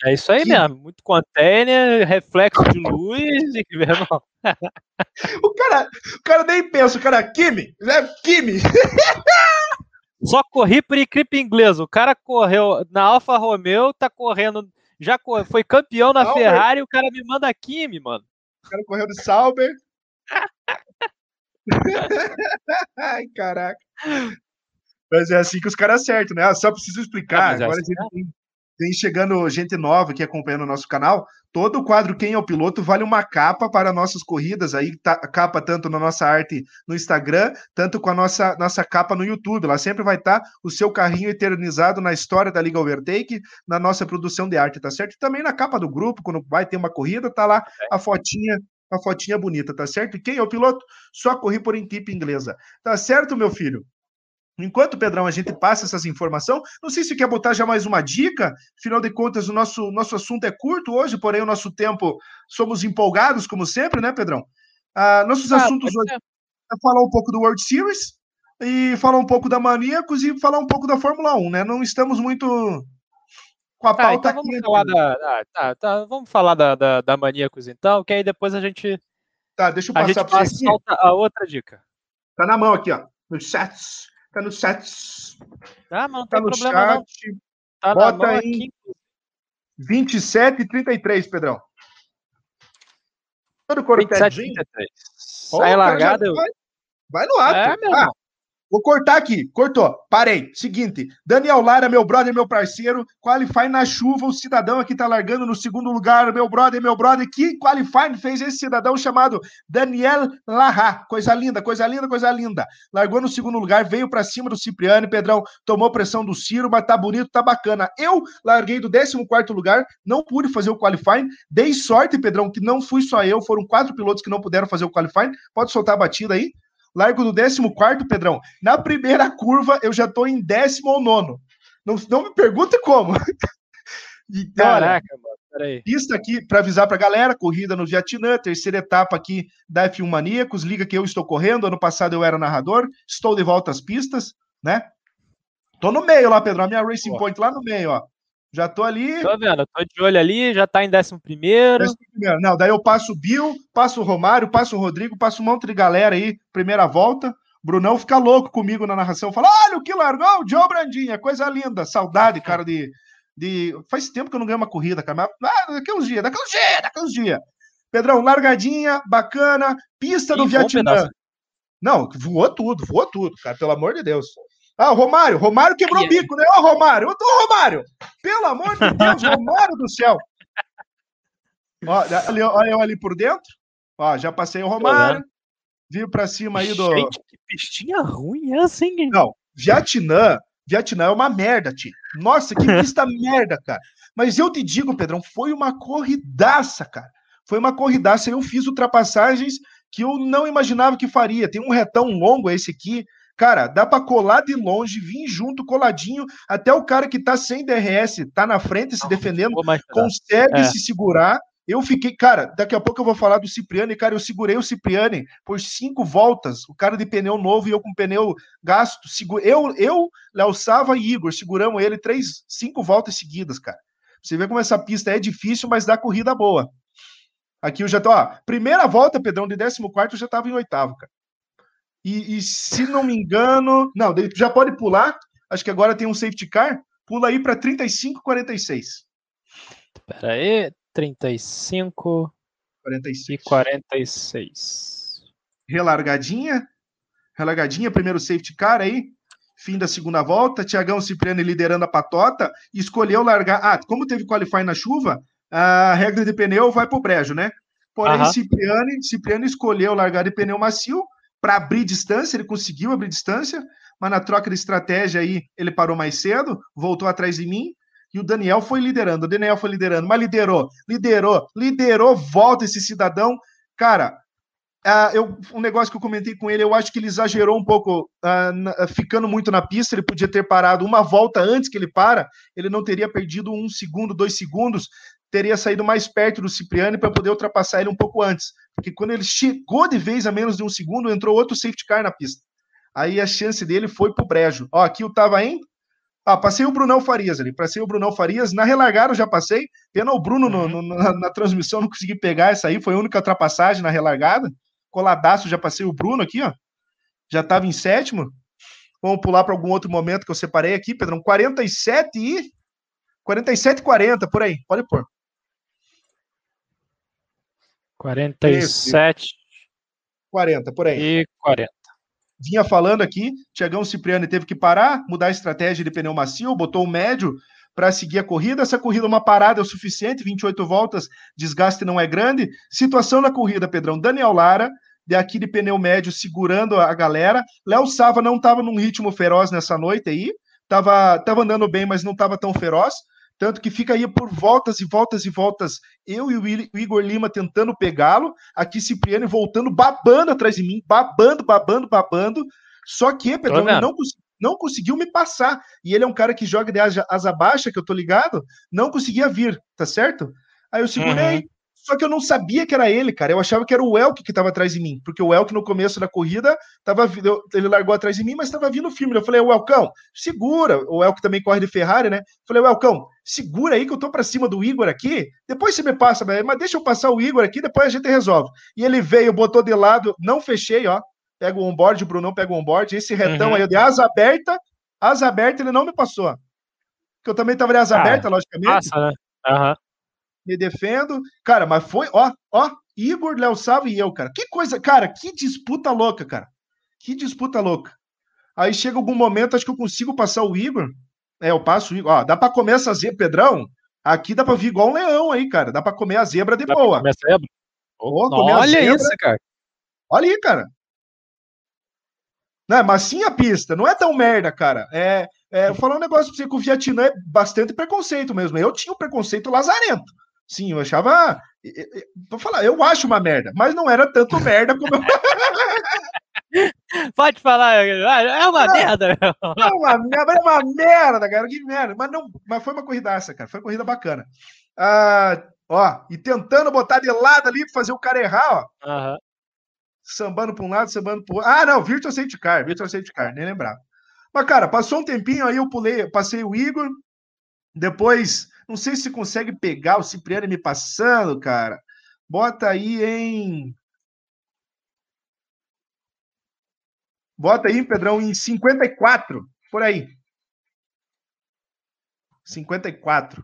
É isso aí que... mesmo, muito container, reflexo de luz e meu irmão. o cara, o cara nem pensa, o cara Kimi, né? Kimi. Só corri por equipe inglesa. O cara correu na Alfa Romeo, tá correndo, já foi campeão na Sauber. Ferrari, o cara me manda Kimi, mano. O cara correu de Sauber. Ai, caraca. Mas é assim que os caras acertam, né? Ah, só preciso explicar. É Agora assim, a gente tem, tem, chegando gente nova aqui acompanhando o nosso canal. Todo o quadro Quem é o Piloto vale uma capa para nossas corridas. Aí tá, capa tanto na nossa arte no Instagram, tanto com a nossa, nossa capa no YouTube. Lá sempre vai estar tá o seu carrinho eternizado na história da Liga Overtake, na nossa produção de arte, tá certo? E também na capa do grupo, quando vai ter uma corrida, tá lá a fotinha uma fotinha bonita, tá certo? E quem é o piloto? Só corri por equipe inglesa. Tá certo, meu filho? Enquanto, Pedrão, a gente passa essas informações, não sei se quer botar já mais uma dica, afinal de contas, o nosso, nosso assunto é curto hoje, porém o nosso tempo, somos empolgados, como sempre, né, Pedrão? Ah, nossos ah, assuntos hoje é falar um pouco do World Series e falar um pouco da Maníacos e falar um pouco da Fórmula 1, né? Não estamos muito com a pauta então vamos Falar da, tá, tá, vamos falar da, da, da Maníacos então, que aí depois a gente. Tá, deixa eu passar para você. A outra dica. Tá na mão aqui, ó. Nos chats. Tá no chat. Ah, não tá tem no problema chat. não. Tá Bota em aqui. 27 e 33, Pedrão. Todo cortadinho. 27 33. Sai largada. Vai, vai no ato. É, meu ah, Vou cortar aqui. Cortou. Parei. Seguinte. Daniel Lara, meu brother, meu parceiro. Qualify na chuva. O cidadão aqui tá largando no segundo lugar. Meu brother, meu brother. Que qualify fez esse cidadão chamado Daniel Lara. Coisa linda, coisa linda, coisa linda. Largou no segundo lugar. Veio para cima do Cipriano. Pedrão tomou pressão do Ciro, mas tá bonito, tá bacana. Eu larguei do 14 lugar. Não pude fazer o qualify. Dei sorte, Pedrão, que não fui só eu. Foram quatro pilotos que não puderam fazer o qualify. Pode soltar a batida aí largo do 14, Pedrão. Na primeira curva, eu já tô em décimo ou nono. Não, não me pergunte como. e, Caraca, mano. Peraí. Pista aqui para avisar para a galera, corrida no Vietnã, terceira etapa aqui da F1 Maníacos, liga que eu estou correndo, ano passado eu era narrador, estou de volta às pistas, né? Tô no meio lá, Pedro, a minha Racing Point lá no meio, ó. Já tô ali. Tô vendo, tô de olho ali, já tá em décimo primeiro. Décimo primeiro. Não, daí eu passo o Bill, passo o Romário, passo o Rodrigo, passo um monte de galera aí, primeira volta. Brunão fica louco comigo na narração, fala: olha o que largou, o Joe Brandinha, coisa linda, saudade, cara, de, de. Faz tempo que eu não ganho uma corrida, cara. Mas, ah, daqui uns dias, daqui uns dias, daqui uns dias. Pedrão, largadinha, bacana, pista do Vietnã. Não, voou tudo, voou tudo, cara, pelo amor de Deus. Ah, o Romário, Romário quebrou o bico, né? Ô, Romário, ô, Romário, pelo amor de Deus, Romário do céu. Ó, olha eu ali por dentro. Ó, já passei o Romário. Viu pra cima aí do. Gente, que pistinha ruim é assim, hein? Não, Vietnã, Vietnã é uma merda, tio. Nossa, que pista merda, cara. Mas eu te digo, Pedrão, foi uma corridaça, cara. Foi uma corridaça. Eu fiz ultrapassagens que eu não imaginava que faria. Tem um retão longo esse aqui, Cara, dá para colar de longe, vir junto, coladinho, até o cara que tá sem DRS, tá na frente se defendendo, consegue é. se segurar. Eu fiquei, cara, daqui a pouco eu vou falar do Cipriani, cara, eu segurei o Cipriani por cinco voltas, o cara de pneu novo e eu com pneu gasto, eu, eu, Léo Sava e Igor, seguramos ele três, cinco voltas seguidas, cara. Você vê como essa pista é difícil, mas dá corrida boa. Aqui eu já tô, ó, primeira volta, Pedrão, de 14 eu já tava em oitavo, cara. E, e, se não me engano, não, já pode pular. Acho que agora tem um safety car. Pula aí para 35, 46. Espera aí, 35 46. e 46. Relargadinha. Relargadinha, primeiro safety car aí. Fim da segunda volta. Tiagão Cipriani liderando a patota. Escolheu largar. Ah, como teve qualify na chuva, a regra de pneu vai para o brejo, né? Porém, Cipriani, Cipriani escolheu largar de pneu macio para abrir distância, ele conseguiu abrir distância, mas na troca de estratégia aí ele parou mais cedo, voltou atrás de mim, e o Daniel foi liderando, o Daniel foi liderando, mas liderou, liderou, liderou, volta esse cidadão. Cara, uh, eu, um negócio que eu comentei com ele, eu acho que ele exagerou um pouco, uh, na, ficando muito na pista, ele podia ter parado uma volta antes que ele para, ele não teria perdido um segundo, dois segundos, teria saído mais perto do Cipriani para poder ultrapassar ele um pouco antes. Porque quando ele chegou de vez a menos de um segundo, entrou outro safety car na pista. Aí a chance dele foi pro brejo. Ó, aqui eu tava em. Ah, passei o Brunão Farias ali. Passei o Brunão Farias. Na relargada eu já passei. Pena o Bruno no, no, na, na, transmissão, não consegui pegar essa aí. Foi a única ultrapassagem na relargada. Coladaço, já passei o Bruno aqui, ó. Já tava em sétimo. Vamos pular para algum outro momento que eu separei aqui, Pedrão. 47 e. 47 e 40, por aí. Pode pôr. 47. 40, por aí. E 40. Vinha falando aqui, Tiagão Cipriani teve que parar, mudar a estratégia de pneu macio, botou o médio para seguir a corrida. Essa corrida, uma parada é o suficiente, 28 voltas, desgaste não é grande. Situação na corrida, Pedrão. Daniel Lara, de aqui de pneu médio, segurando a galera. Léo Sava não estava num ritmo feroz nessa noite aí, estava tava andando bem, mas não estava tão feroz. Tanto que fica aí por voltas e voltas e voltas, eu e o Igor Lima tentando pegá-lo, aqui Cipriano voltando, babando atrás de mim, babando, babando, babando. Só que, Pedro, ele não, não conseguiu me passar. E ele é um cara que joga de asa baixa, que eu tô ligado, não conseguia vir, tá certo? Aí eu segurei, uhum. Só que eu não sabia que era ele, cara. Eu achava que era o Elk que estava atrás de mim, porque o Elk no começo da corrida tava, ele largou atrás de mim, mas estava vindo firme. Eu falei, o Elcão, segura. O Elk também corre de Ferrari, né? Eu falei, o Elcão, segura aí que eu tô para cima do Igor aqui. Depois você me passa, mas deixa eu passar o Igor aqui, depois a gente resolve. E ele veio, botou de lado, não fechei, ó. Pega o onboard, o Brunão pega o onboard. Esse retão uhum. aí de asa aberta, asa aberta, ele não me passou. Porque eu também tava de asa ah, aberta, logicamente. Passa, né? Uhum me defendo. Cara, mas foi, ó, ó, Igor, Léo Sava e eu, cara. Que coisa, cara, que disputa louca, cara. Que disputa louca. Aí chega algum momento, acho que eu consigo passar o Igor. É, eu passo. Ó, dá pra comer essa zebra, Pedrão? Aqui dá pra vir igual um leão aí, cara. Dá pra comer a zebra de dá boa. Comer a zebra? Oh, olha zebra. isso, cara. Olha aí, cara. Não, mas sim a pista. Não é tão merda, cara. É, é, eu falar um negócio pra você que o Vietnã é bastante preconceito mesmo. Eu tinha um preconceito lazarento. Sim, eu achava. Vou falar, eu acho uma merda, mas não era tanto merda como eu. Pode falar, é uma não, merda. É uma merda, é uma merda, cara, que merda. Mas, não, mas foi uma corridaça, cara, foi uma corrida bacana. Ah, ó, e tentando botar de lado ali pra fazer o cara errar, ó. Uhum. Sambando pra um lado, sambando pro outro. Ah, não, Virtual Safety Car, Virtual Safety Car, nem lembrava. Mas, cara, passou um tempinho aí, eu pulei, passei o Igor, depois não sei se consegue pegar o Cipriano me passando, cara. Bota aí em. Bota aí, Pedrão, em 54, por aí. 54.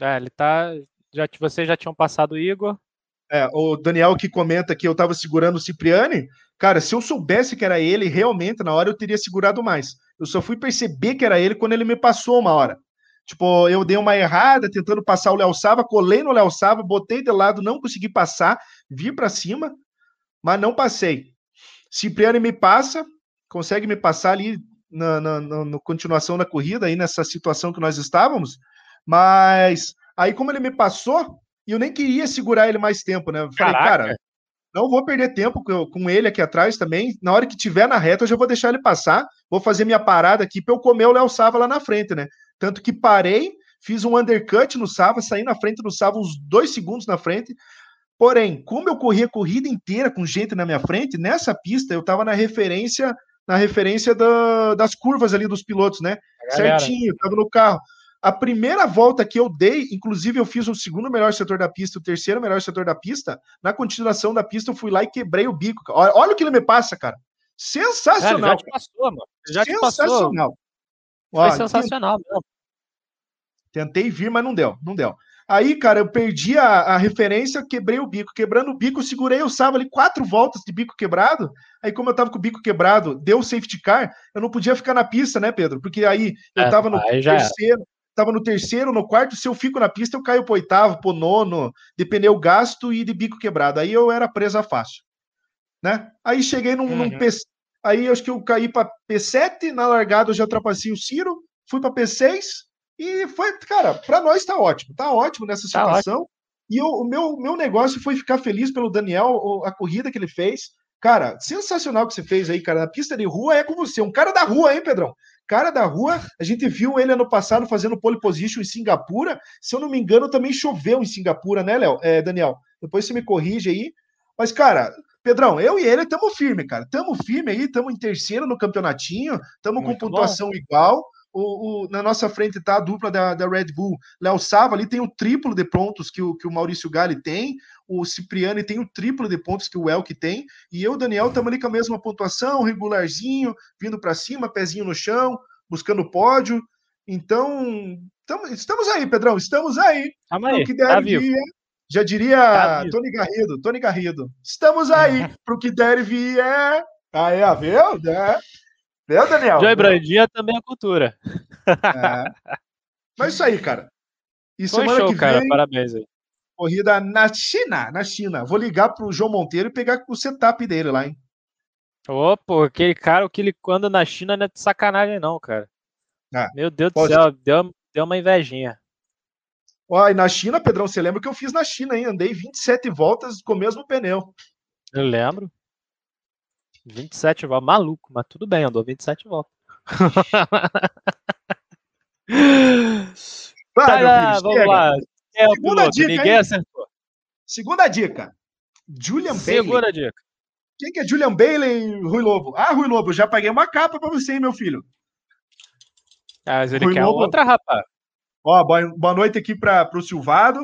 É, ele tá. Já, vocês já tinham passado o Igor. É, o Daniel que comenta que eu tava segurando o Cipriani. Cara, se eu soubesse que era ele, realmente, na hora eu teria segurado mais. Eu só fui perceber que era ele quando ele me passou uma hora. Tipo, eu dei uma errada tentando passar o Léo Sava, colei no Léo Sava, botei de lado, não consegui passar, vi para cima, mas não passei. Cipriano me passa, consegue me passar ali na, na, na, na, continuação da corrida, aí nessa situação que nós estávamos, mas aí como ele me passou, eu nem queria segurar ele mais tempo, né? Eu falei, Caraca. cara, não vou perder tempo com ele aqui atrás também. Na hora que tiver na reta, eu já vou deixar ele passar. Vou fazer minha parada aqui para eu comer o Léo Sava lá na frente, né? Tanto que parei, fiz um undercut no Sava, saí na frente do Sava uns dois segundos na frente. Porém, como eu corri a corrida inteira com gente na minha frente, nessa pista eu estava na referência na referência da, das curvas ali dos pilotos, né? Certinho, estava no carro. A primeira volta que eu dei, inclusive eu fiz o segundo melhor setor da pista, o terceiro melhor setor da pista. Na continuação da pista, eu fui lá e quebrei o bico. Olha, olha o que ele me passa, cara. Sensacional. Cara, já te passou, mano. Já sensacional. Te Foi Ó, sensacional mesmo. Tentei vir, mas não deu, não deu. Aí, cara, eu perdi a, a, referência, quebrei o bico. Quebrando o bico, segurei o Sava ali quatro voltas de bico quebrado. Aí, como eu tava com o bico quebrado, deu safety car, eu não podia ficar na pista, né, Pedro? Porque aí eu é, tava no terceiro, estava no terceiro, no quarto, se eu fico na pista, eu caio pro oitavo, pro nono, de pneu gasto e de bico quebrado. Aí eu era presa fácil. Né? Aí cheguei num, uhum. num P... Aí acho que eu caí para P7, na largada eu já ultrapassei o Ciro, fui para P6 e foi, cara, para nós tá ótimo, tá ótimo nessa tá situação. Tá e eu, o meu, meu negócio foi ficar feliz pelo Daniel, a corrida que ele fez. Cara, sensacional que você fez aí, cara. Na pista de rua é com você. Um cara da rua, hein, Pedrão? Cara da rua, a gente viu ele ano passado fazendo pole position em Singapura. Se eu não me engano, também choveu em Singapura, né, Léo? É, Daniel? Depois você me corrige aí. Mas, cara, Pedrão, eu e ele estamos firme, cara. Estamos firme aí, estamos em terceiro no campeonatinho, estamos com pontuação bom. igual. O, o, na nossa frente está a dupla da, da Red Bull. Léo Sava ali tem o triplo de pontos que o, que o Maurício Gali tem. O Cipriani tem o triplo de pontos que o Elk tem. E eu, Daniel, estamos ali com a mesma pontuação, regularzinho, vindo para cima, pezinho no chão, buscando pódio. Então, tamo, estamos aí, Pedrão, estamos aí. Tamo aí, que der tá vir, já diria tá Tony Garrido, Tony Garrido. Estamos aí para o que der vir é. Aí, viu? É. Viu, Daniel? Joy Brandinha também é cultura. É. Mas isso aí, cara. E Foi semana show, que cara. Vem, Parabéns aí. Corrida na China, na China. Vou ligar pro João Monteiro e pegar o setup dele lá, hein? Ô, pô, aquele cara, o que ele anda na China não é de sacanagem, não, cara. Ah, Meu Deus do céu, deu, deu uma invejinha. Ó, e na China, Pedrão, você lembra que eu fiz na China, hein? Andei 27 voltas com o mesmo pneu. Eu lembro. 27 voltas, maluco, mas tudo bem, andou 27 voltas. Vai, tá lá, vamos lá. É Segunda dica, Ninguém hein? acertou. Segunda dica. Julian Segunda Bailey. Segunda dica. Quem que é Julian Bailey, Rui Lobo? Ah, Rui Lobo, já paguei uma capa pra você, hein, meu filho. Ah, mas ele Rui quer Lobo. outra, rapaz. Ó, boa, boa noite aqui para o Silvado.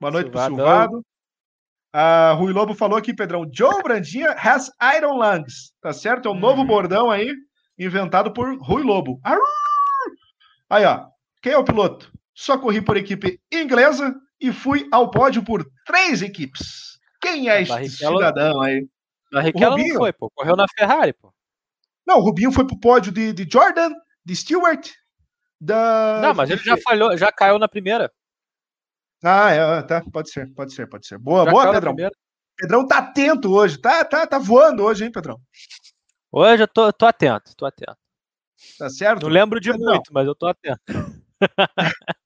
Boa noite para o Silvado. Ah, Rui Lobo falou aqui, Pedrão. Joe Brandinha has iron lungs. Tá certo? É um novo bordão aí, inventado por Rui Lobo. Aí, ó. Quem é o piloto? Só corri por equipe inglesa e fui ao pódio por três equipes. Quem é esse cidadão aí? Barrichello não foi, pô. Correu na Ferrari, pô. Não, o Rubinho foi pro pódio de, de Jordan, de Stewart, da. Não, mas ele já falhou, já caiu na primeira. Ah, é, tá. Pode ser, pode ser, pode ser. Boa, já boa, Pedrão. Pedrão tá atento hoje, tá, tá, tá voando hoje, hein, Pedrão? Hoje eu tô, tô atento, tô atento. Tá certo? Não lembro de Pedrão. muito, mas eu tô atento.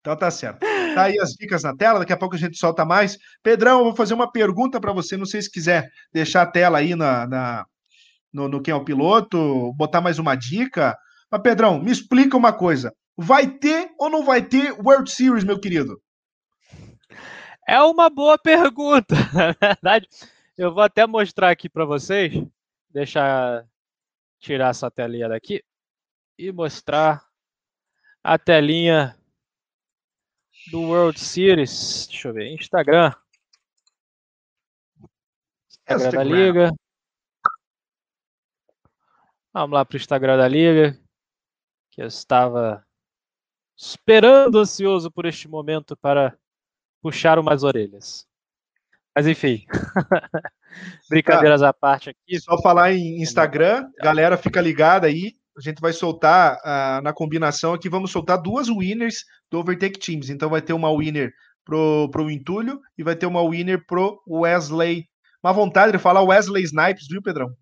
então tá certo. Tá aí as dicas na tela, daqui a pouco a gente solta mais. Pedrão, eu vou fazer uma pergunta para você, não sei se quiser deixar a tela aí na, na no, no Quem é o Piloto, botar mais uma dica. Mas, Pedrão, me explica uma coisa. Vai ter ou não vai ter World Series, meu querido? É uma boa pergunta. Na verdade, eu vou até mostrar aqui para vocês. Deixar tirar essa telinha daqui e mostrar a telinha do World Series. Deixa eu ver, Instagram. Instagram, Instagram. da Liga. Vamos lá para o Instagram da Liga que eu estava esperando ansioso por este momento para puxar umas orelhas. Mas enfim, brincadeiras tá. à parte aqui. Só falar em Instagram, galera, fica ligada aí. A gente vai soltar uh, na combinação aqui, vamos soltar duas winners do Overtake Teams. Então vai ter uma winner pro, pro Entulho e vai ter uma winner pro Wesley. Uma vontade de falar Wesley Snipes, viu, Pedrão?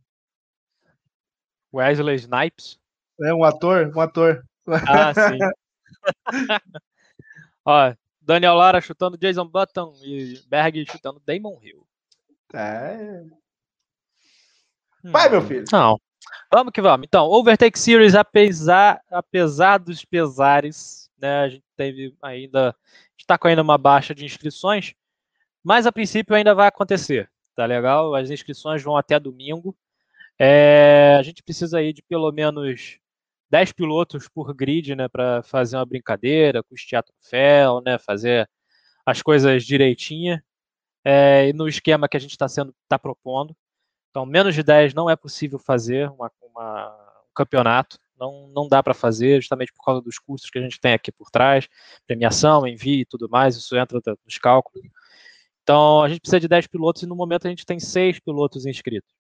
Wesley Snipes? É um ator, um ator. Ah, sim. Ó, Daniel Lara chutando Jason Button e Berg chutando Damon Hill. É. Vai, meu filho. Não. Vamos que vamos. Então, Overtake Series, apesar, apesar dos pesares, né? A gente teve ainda. está com ainda uma baixa de inscrições, mas a princípio ainda vai acontecer. Tá legal? As inscrições vão até domingo. É, a gente precisa aí de pelo menos 10 pilotos por grid, né, para fazer uma brincadeira, custear troféu, né, fazer as coisas direitinha, é, no esquema que a gente está sendo tá propondo. Então, menos de 10 não é possível fazer uma, uma, um campeonato, não, não dá para fazer, justamente por causa dos custos que a gente tem aqui por trás, premiação, envio e tudo mais, isso entra nos cálculos. Então, a gente precisa de 10 pilotos e no momento a gente tem 6 pilotos inscritos,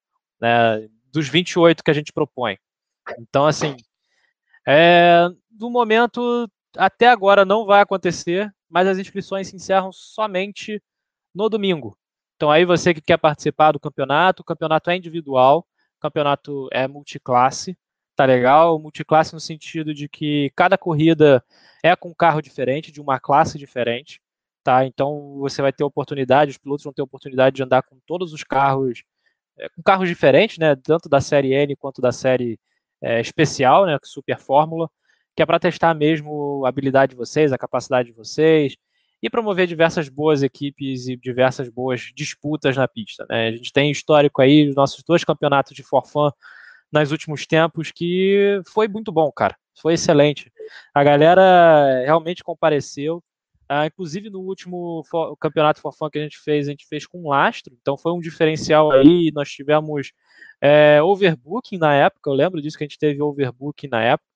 né, dos 28 que a gente propõe. Então, assim, é, do momento até agora não vai acontecer, mas as inscrições se encerram somente no domingo. Então aí você que quer participar do campeonato, o campeonato é individual, o campeonato é multiclasse, tá legal? Multiclasse no sentido de que cada corrida é com um carro diferente, de uma classe diferente, tá? Então você vai ter oportunidade, os pilotos vão ter oportunidade de andar com todos os carros, é, com carros diferentes, né? Tanto da série N quanto da série é, especial, né, Super Fórmula, que é para testar mesmo a habilidade de vocês, a capacidade de vocês e promover diversas boas equipes e diversas boas disputas na pista. Né? A gente tem histórico aí, os nossos dois campeonatos de forfã nos últimos tempos, que foi muito bom, cara. Foi excelente. A galera realmente compareceu. Uh, inclusive no último campeonato forfã que a gente fez, a gente fez com lastro, então foi um diferencial aí. Nós tivemos é, overbooking na época, eu lembro disso que a gente teve overbooking na época.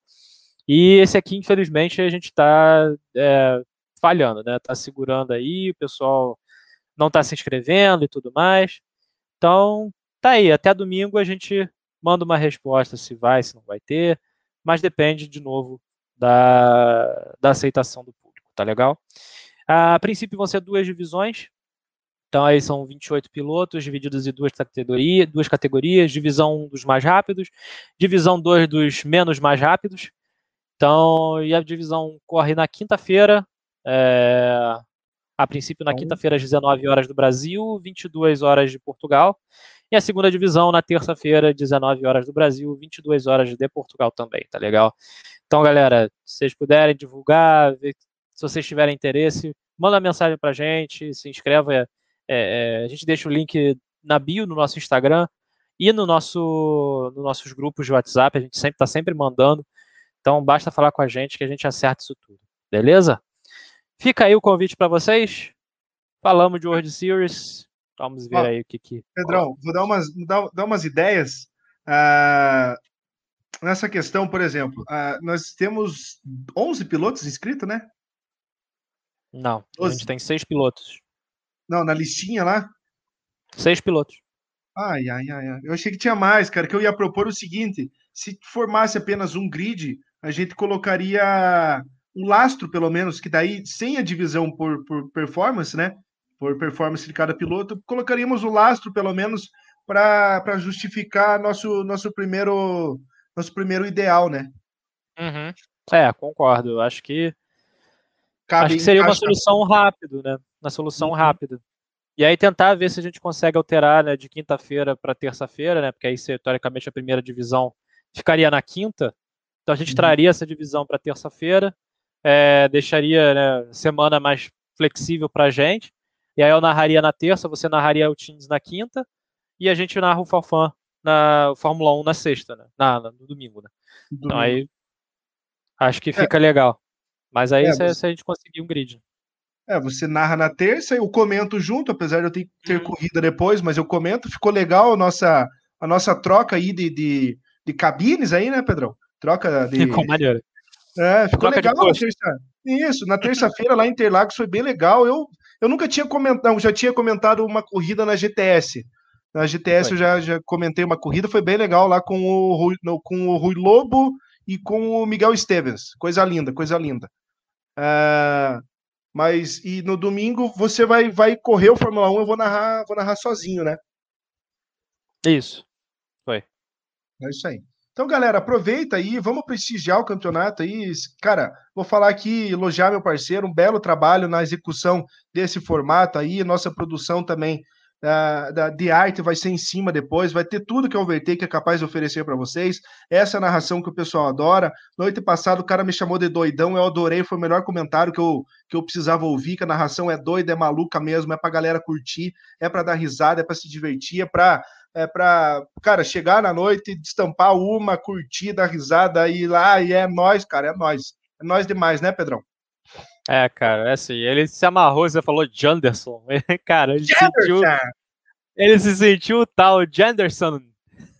E esse aqui, infelizmente, a gente está é, falhando, né? Está segurando aí, o pessoal não está se inscrevendo e tudo mais. Então, tá aí. Até domingo a gente manda uma resposta se vai, se não vai ter, mas depende, de novo, da, da aceitação do público, tá legal? A princípio vão ser duas divisões, então aí são 28 pilotos divididos em duas categorias, duas categorias, divisão 1 dos mais rápidos, divisão 2 dos menos mais rápidos. Então, e a divisão corre na quinta-feira, é, a princípio na então quinta-feira às 19 horas do Brasil, 22 horas de Portugal. E a segunda divisão na terça-feira, 19 horas do Brasil, 22 horas de Portugal também, tá legal? Então, galera, se vocês puderem divulgar, se vocês tiverem interesse, manda mensagem pra gente, se inscreva. É, é, a gente deixa o link na bio no nosso Instagram e no nosso nos nossos grupos de WhatsApp, a gente sempre está sempre mandando. Então basta falar com a gente que a gente acerta isso tudo. Beleza? Fica aí o convite para vocês. Falamos de World Series. Vamos ver Ó, aí o que que. Pedrão, vou dar umas, dar, dar umas ideias. Uh, nessa questão, por exemplo, uh, nós temos 11 pilotos inscritos, né? Não, 12. a gente tem seis pilotos. Não, na listinha lá? Seis pilotos. Ai, ai, ai, ai. Eu achei que tinha mais, cara, que eu ia propor o seguinte: se formasse apenas um grid, a gente colocaria um lastro, pelo menos, que daí, sem a divisão por, por performance, né? Por performance de cada piloto, colocaríamos o lastro, pelo menos, para justificar nosso, nosso, primeiro, nosso primeiro ideal, né? Uhum. É, concordo. Acho que. Cabe acho que seria uma solução rápida, né? Uma solução uhum. rápida. E aí tentar ver se a gente consegue alterar né, de quinta-feira para terça-feira, né? Porque aí, teoricamente, a primeira divisão ficaria na quinta. Então a gente uhum. traria essa divisão para terça-feira, é, deixaria né, semana mais flexível para a gente. E aí eu narraria na terça, você narraria o Teams na quinta, e a gente narra o Falfan na Fórmula 1 na sexta, né? Na, no domingo, né? Domingo. Então aí acho que é. fica é. legal. Mas aí é, se, se, a gente conseguir um grid. É, você narra na terça, eu comento junto, apesar de eu ter, ter hum. corrida depois, mas eu comento. Ficou legal a nossa, a nossa troca aí de, de, de cabines aí, né, Pedrão? Troca de. Ficou maneiro. É, ficou troca legal na terça. Isso, na terça-feira lá em Interlagos foi bem legal. Eu, eu nunca tinha comentado, já tinha comentado uma corrida na GTS. Na GTS foi. eu já, já comentei uma corrida, foi bem legal lá com o, Rui, com o Rui Lobo e com o Miguel Stevens. Coisa linda, coisa linda. Uh, mas e no domingo você vai, vai correr o Fórmula 1, eu vou narrar, vou narrar sozinho, né? Isso. Foi. É isso aí. Então, galera, aproveita aí, vamos prestigiar o campeonato aí. Cara, vou falar aqui, elogiar meu parceiro, um belo trabalho na execução desse formato aí, nossa produção também da, da, de arte vai ser em cima depois, vai ter tudo que a Overtake é capaz de oferecer para vocês. Essa é narração que o pessoal adora. Noite passada o cara me chamou de doidão, eu adorei, foi o melhor comentário que eu, que eu precisava ouvir, que a narração é doida, é maluca mesmo, é pra galera curtir, é para dar risada, é para se divertir, é para é cara, chegar na noite, destampar uma, curtir, dar risada e lá, e é nós, cara, é nós. É nós demais, né, Pedrão? É, cara, é assim, ele se amarrou, você falou Janderson. cara, ele sentiu, ele se sentiu tal Janderson.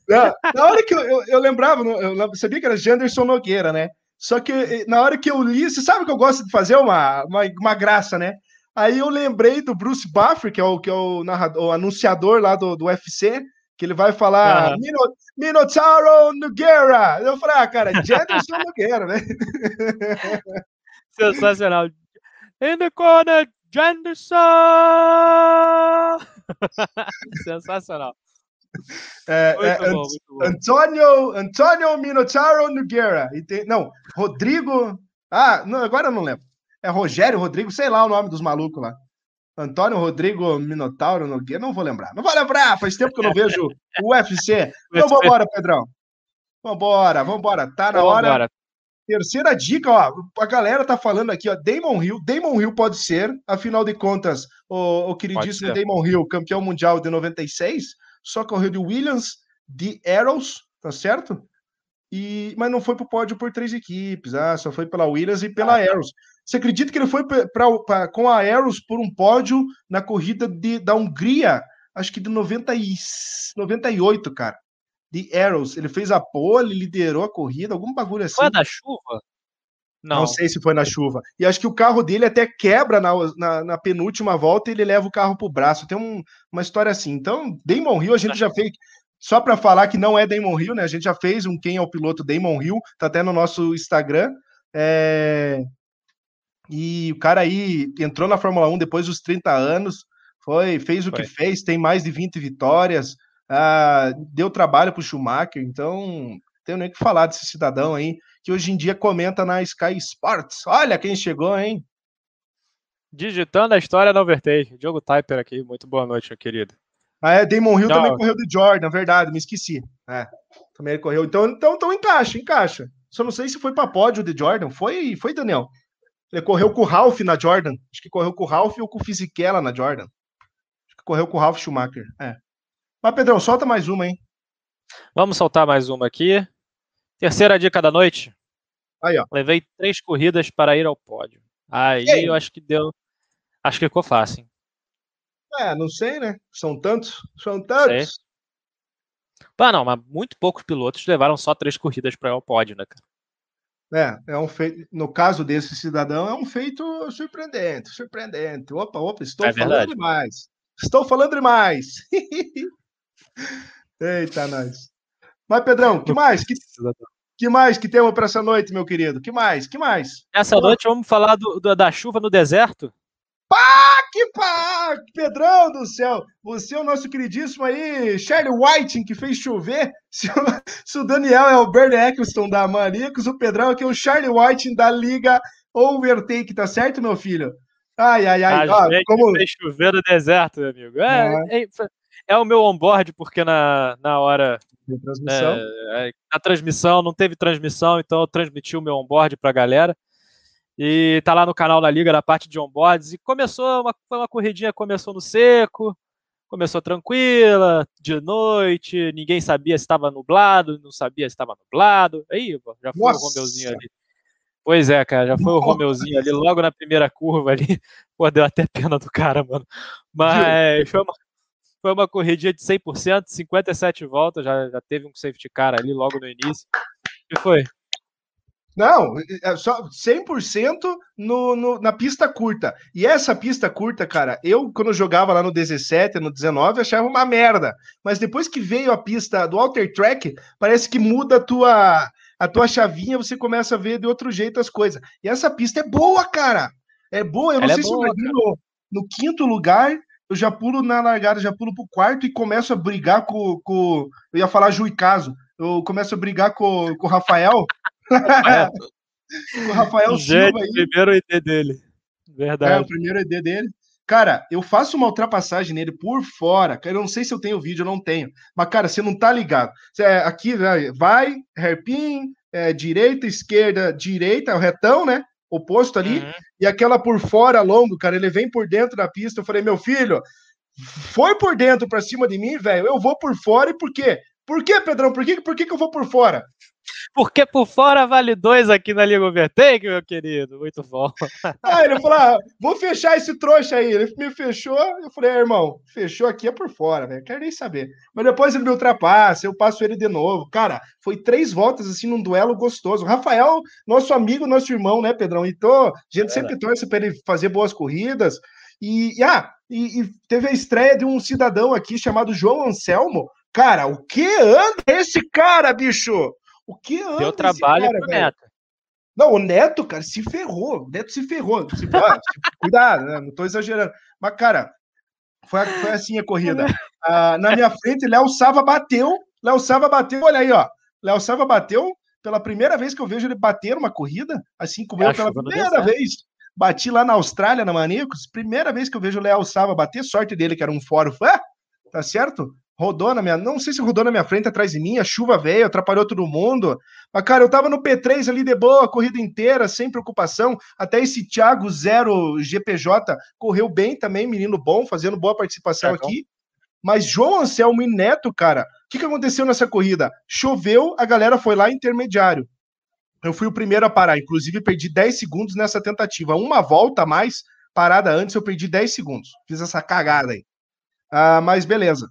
Na, na hora que eu, eu, eu lembrava, eu sabia que era Janderson Nogueira, né? Só que na hora que eu li, você sabe que eu gosto de fazer uma, uma, uma graça, né? Aí eu lembrei do Bruce Buffer, que é o, que é o, narrador, o anunciador lá do, do UFC, que ele vai falar uhum. Minotauro Nogueira. Eu falei, ah, cara, Janderson Nogueira, né? Sensacional. In the corner, Janderson! Sensacional. É, é, bom, bom. Antônio, Antônio Minotauro Nogueira. Não, Rodrigo. Ah, não, agora eu não lembro. É Rogério, Rodrigo, sei lá o nome dos malucos lá. Antônio Rodrigo Minotauro Nogueira, não vou lembrar. Não vou lembrar, faz tempo que eu não vejo o UFC. Então vambora, Pedrão. Vambora, vambora. Tá na hora. Terceira dica, ó, a galera tá falando aqui, ó, Damon Hill, Damon Hill pode ser, afinal de contas, o, o queridíssimo Damon Hill, campeão mundial de 96, só correu de Williams, de Arrows, tá certo? E, mas não foi pro pódio por três equipes, ah, só foi pela Williams e pela ah, Arrows. Você acredita que ele foi pra, pra, com a Arrows por um pódio na corrida de, da Hungria, acho que de 90 e, 98, cara? De Arrows. Ele fez a pole, liderou a corrida, algum bagulho assim. Foi da chuva? Não. Não sei se foi na chuva. E acho que o carro dele até quebra na, na, na penúltima volta e ele leva o carro pro braço. Tem um, uma história assim. Então, Damon Hill, a gente já fez. Só para falar que não é Damon Hill, né? A gente já fez um Quem é o Piloto Damon Hill, tá até no nosso Instagram. É... E o cara aí entrou na Fórmula 1 depois dos 30 anos, foi, fez o foi. que fez, tem mais de 20 vitórias, ah, deu trabalho para o Schumacher, então tenho nem que falar desse cidadão aí que hoje em dia comenta na Sky Sports. Olha quem chegou, hein? Digitando a história no Overtake. Diogo Typer aqui. Muito boa noite, meu querido. Ah, é, Damon Hill Não. também correu de Jordan, verdade, me esqueci. É, também ele correu. Então, então, então encaixa, encaixa. Só não sei se foi para pódio de Jordan. Foi, foi, Daniel. Ele correu com o Ralph na Jordan. Acho que correu com o Ralph ou com o Fisichella na Jordan. Acho que correu com o Ralph Schumacher. É. Mas, Pedrão, solta mais uma, hein? Vamos soltar mais uma aqui. Terceira dica da noite. Aí, ó. Levei três corridas para ir ao pódio. Aí, aí? eu acho que deu. Acho que ficou fácil. Hein? É, não sei, né? São tantos. São tantos. Sei. Ah, não, mas muito poucos pilotos levaram só três corridas para ir ao pódio, né, cara? É, é um feito, no caso desse cidadão, é um feito surpreendente, surpreendente. Opa, opa, estou é falando demais. Estou falando demais. Eita, nós. Mas, Pedrão, que mais? Que, que mais que temos para essa noite, meu querido? Que mais? Que mais? Essa noite vamos falar do, do, da chuva no deserto? Pá, que pá! Pedrão do céu! Você é o nosso queridíssimo aí, Charlie Whiting, que fez chover. Se o, se o Daniel é o Bernie Eccleston da Maníacos, o Pedrão aqui é o Charlie Whiting da Liga Overtake, tá certo, meu filho? Ai, ai, ai. Ah, como... fez chover no deserto, meu amigo. É, é. é, é o meu onboard, porque na, na hora transmissão. É, na transmissão não teve transmissão, então eu transmiti o meu onboard para a galera. E tá lá no canal da Liga, na parte de onboards. E começou, uma, foi uma corridinha, começou no seco, começou tranquila, de noite, ninguém sabia se estava nublado, não sabia se estava nublado. Aí, já foi Nossa. o Romeuzinho ali. Pois é, cara, já foi o Romeuzinho ali, logo na primeira curva ali. Pô, deu até pena do cara, mano. Mas foi uma, foi uma corridinha de 100%, 57 voltas, já, já teve um safety car ali logo no início. E foi? Não, é só 100% no, no, na pista curta. E essa pista curta, cara, eu quando jogava lá no 17, no 19, achava uma merda. Mas depois que veio a pista do Alter Track, parece que muda a tua, a tua chavinha, você começa a ver de outro jeito as coisas. E essa pista é boa, cara. É boa. Eu não Ela é sei é boa, se eu no, no quinto lugar, eu já pulo na largada, já pulo pro quarto e começo a brigar com. com eu ia falar Juicaso. Eu começo a brigar com, com o Rafael. o Rafael Gente, Silva aí. primeiro ID dele. Verdade. É, o primeiro ID dele. Cara, eu faço uma ultrapassagem nele por fora. Eu não sei se eu tenho vídeo, eu não tenho. Mas, cara, você não tá ligado. É, aqui vai, hairpin, é, direita, esquerda, direita, é o retão, né? Oposto ali. Uhum. E aquela por fora, longo, cara, ele vem por dentro da pista. Eu falei, meu filho, foi por dentro pra cima de mim, velho. Eu vou por fora e por quê? Por quê, Pedrão? Por, quê, por que, que eu vou por fora? Porque por fora vale dois aqui na Liga Overtake, meu querido. Muito bom. Ah, ele falou: ah, vou fechar esse trouxa aí. Ele me fechou. Eu falei, ah, irmão, fechou aqui é por fora, velho. Quero nem saber. Mas depois ele me ultrapassa, eu passo ele de novo. Cara, foi três voltas assim num duelo gostoso. Rafael, nosso amigo, nosso irmão, né, Pedrão? Então, a gente é, sempre torce para ele fazer boas corridas. E, e ah, e, e teve a estreia de um cidadão aqui chamado João Anselmo. Cara, o que anda esse cara, bicho? O que anda Deu trabalho cara, pro velho? Neto. Não, o Neto, cara, se ferrou. O Neto se ferrou. Se, ah, cuidado, né? não tô exagerando. Mas, cara, foi, foi assim a corrida. Ah, na minha frente, Léo Sava bateu. Léo Sava bateu, olha aí, ó. Léo Sava bateu pela primeira vez que eu vejo ele bater uma corrida, assim como é, eu pela primeira vez. Bati lá na Austrália, na Manicos. Primeira vez que eu vejo o Léo Sava bater, sorte dele que era um fórum. Tá certo? Rodou na minha. Não sei se rodou na minha frente, atrás de mim, a chuva veio, atrapalhou todo mundo. Mas, cara, eu tava no P3 ali de boa, a corrida inteira, sem preocupação. Até esse Thiago Zero GPJ correu bem também, menino bom, fazendo boa participação é aqui. Mas João Anselmo e Neto, cara, o que, que aconteceu nessa corrida? Choveu, a galera foi lá intermediário. Eu fui o primeiro a parar, inclusive perdi 10 segundos nessa tentativa. Uma volta a mais, parada antes, eu perdi 10 segundos. Fiz essa cagada aí. Ah, mas beleza.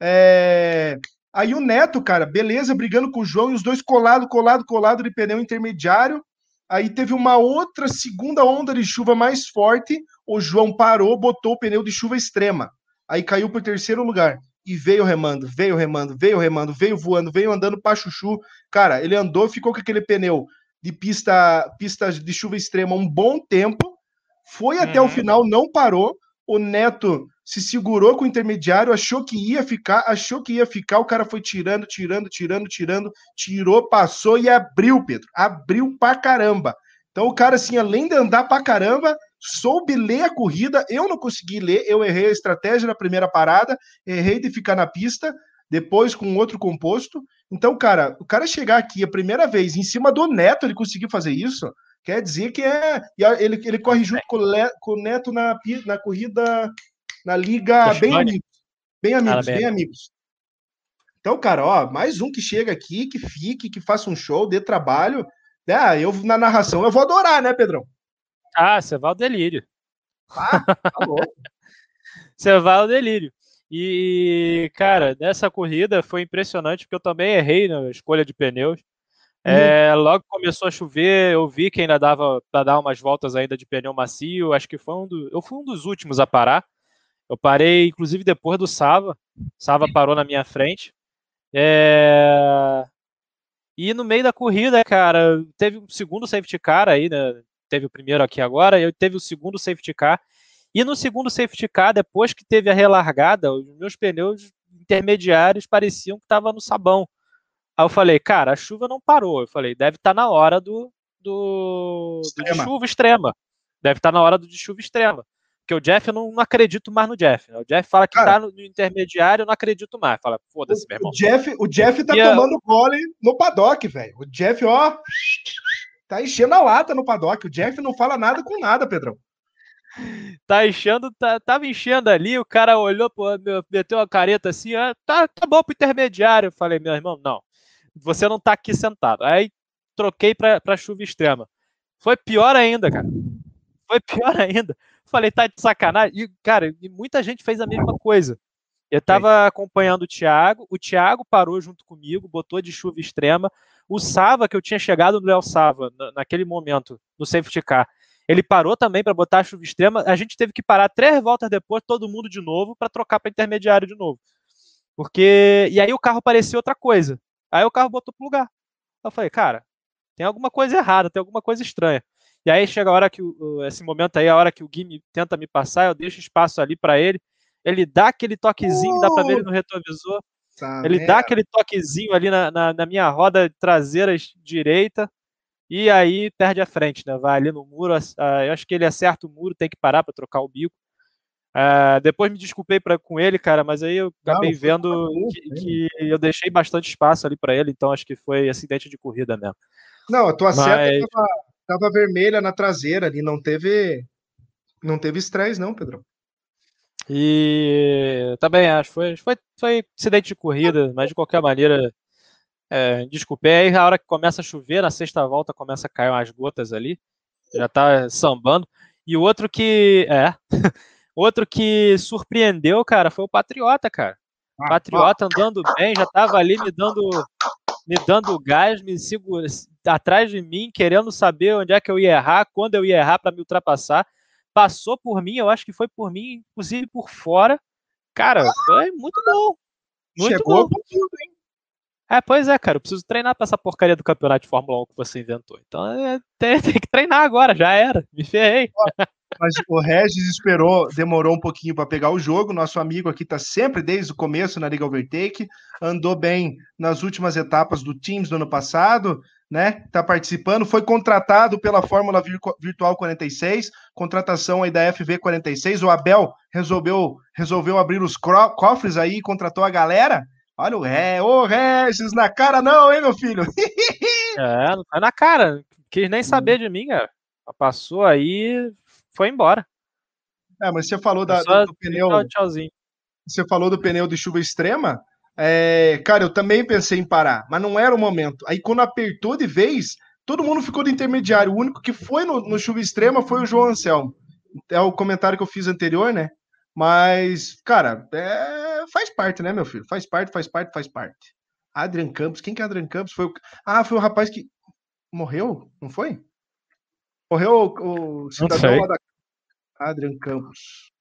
É... Aí o Neto, cara, beleza, brigando com o João, e os dois colado, colado, colado de pneu intermediário. Aí teve uma outra segunda onda de chuva mais forte. O João parou, botou o pneu de chuva extrema. Aí caiu para o terceiro lugar. E veio remando, veio remando, veio remando, veio voando, veio andando para chuchu. Cara, ele andou, ficou com aquele pneu de pista, pista de chuva extrema um bom tempo. Foi até o uhum. final, não parou. O Neto se segurou com o intermediário, achou que ia ficar, achou que ia ficar, o cara foi tirando, tirando, tirando, tirando, tirou, passou e abriu, Pedro. Abriu pra caramba. Então o cara, assim, além de andar pra caramba, soube ler a corrida. Eu não consegui ler, eu errei a estratégia na primeira parada, errei de ficar na pista, depois com outro composto. Então, cara, o cara chegar aqui a primeira vez em cima do Neto, ele conseguiu fazer isso, quer dizer que é. Ele, ele corre junto com, com o Neto na, na corrida, na liga bem amigos. Bem amigos, bem amigos. Então, cara, ó, mais um que chega aqui, que fique, que faça um show, dê trabalho. Ah, eu na narração eu vou adorar, né, Pedrão? Ah, você vai ao delírio. Ah, tá você vai ao delírio. E, cara, nessa corrida foi impressionante, porque eu também errei na escolha de pneus. Uhum. É, logo começou a chover, eu vi que ainda dava para dar umas voltas ainda de pneu macio. Acho que foi um do, eu fui um dos últimos a parar. Eu parei, inclusive, depois do Sava. Sava parou na minha frente. É... E no meio da corrida, cara, teve um segundo safety car aí, né? Teve o primeiro aqui agora, eu teve o segundo safety car. E no segundo safety car, depois que teve a relargada, os meus pneus intermediários pareciam que estava no sabão. Aí eu falei, cara, a chuva não parou. Eu falei, deve estar tá na hora do, do, do de chuva extrema. Deve estar tá na hora do de chuva extrema. Porque o Jeff, eu não, não acredito mais no Jeff. Né? O Jeff fala que cara, tá no, no, intermediário, eu não acredito mais. Fala, foda-se, meu irmão. O Jeff, o Jeff tá e tomando a... gole no paddock, velho. O Jeff, ó, tá enchendo a lata no paddock. O Jeff não fala nada com nada, Pedrão tá enchendo, tá, tava enchendo ali, o cara olhou, pô, meteu uma careta assim, ah, tá, tá bom pro intermediário. Eu falei, meu irmão, não, você não tá aqui sentado. Aí troquei pra, pra chuva extrema. Foi pior ainda, cara. Foi pior ainda. Falei, tá de sacanagem. E, cara, muita gente fez a mesma coisa. Eu tava acompanhando o Thiago, o Thiago parou junto comigo, botou de chuva extrema. O Sava, que eu tinha chegado no Léo Sava, naquele momento, no safety car, ele parou também para botar a chuva extrema. A gente teve que parar três voltas depois, todo mundo de novo, para trocar para intermediário de novo. Porque. E aí o carro parecia outra coisa. Aí o carro botou pro lugar. Eu falei, cara, tem alguma coisa errada, tem alguma coisa estranha. E aí chega a hora que o, esse momento aí, a hora que o Gui me, tenta me passar, eu deixo espaço ali para ele. Ele dá aquele toquezinho, uh, dá para ver ele no retrovisor. Tá ele merda. dá aquele toquezinho ali na, na, na minha roda traseira direita e aí perde a frente, né? Vai ali no muro, uh, eu acho que ele acerta o muro, tem que parar para trocar o bico. Uh, depois me desculpei pra, com ele, cara, mas aí eu acabei não, vendo que, que, eu deixei bastante espaço ali para ele, então acho que foi acidente de corrida mesmo. Não, a tua mas... seta tava, tava, vermelha na traseira ali, não teve não teve estresse não, Pedro. E também acho, foi, foi, foi acidente de corrida, mas de qualquer maneira é, desculpe, aí a hora que começa a chover, na sexta volta começa a cair umas gotas ali, já tá sambando. E o outro que. É. outro que surpreendeu, cara, foi o Patriota, cara. Ah, Patriota andando bem, já tava ali me dando me dando gás, me segura atrás de mim, querendo saber onde é que eu ia errar, quando eu ia errar para me ultrapassar. Passou por mim, eu acho que foi por mim, inclusive por fora. Cara, foi muito bom. Muito Chegou bom. hein? É, pois é, cara, eu preciso treinar pra essa porcaria do campeonato de Fórmula 1 que você inventou. Então é, tem, tem, que treinar agora, já era, me ferrei. Mas o Regis esperou, demorou um pouquinho para pegar o jogo. Nosso amigo aqui tá sempre desde o começo na Liga Overtake, andou bem nas últimas etapas do Teams do ano passado, né? Tá participando, foi contratado pela Fórmula Virtual 46, contratação aí da FV 46. O Abel resolveu resolveu abrir os cofres aí contratou a galera. Olha o Ré, ô Regis, na cara não, hein, meu filho? é, não foi na cara. Quis nem saber de mim, cara. Passou aí, foi embora. É, mas você falou da, do, do pneu. Tchauzinho. Você falou do pneu de chuva extrema. É, cara, eu também pensei em parar, mas não era o momento. Aí quando apertou de vez, todo mundo ficou do intermediário. O único que foi no, no chuva extrema foi o João Anselmo. É o comentário que eu fiz anterior, né? Mas, cara, é, faz parte, né, meu filho? Faz parte, faz parte, faz parte. Adrian Campos, quem que é Adrian Campos? Foi o... Ah, foi o rapaz que morreu, não foi? Morreu o, o cidadão lá da Adrian Campos.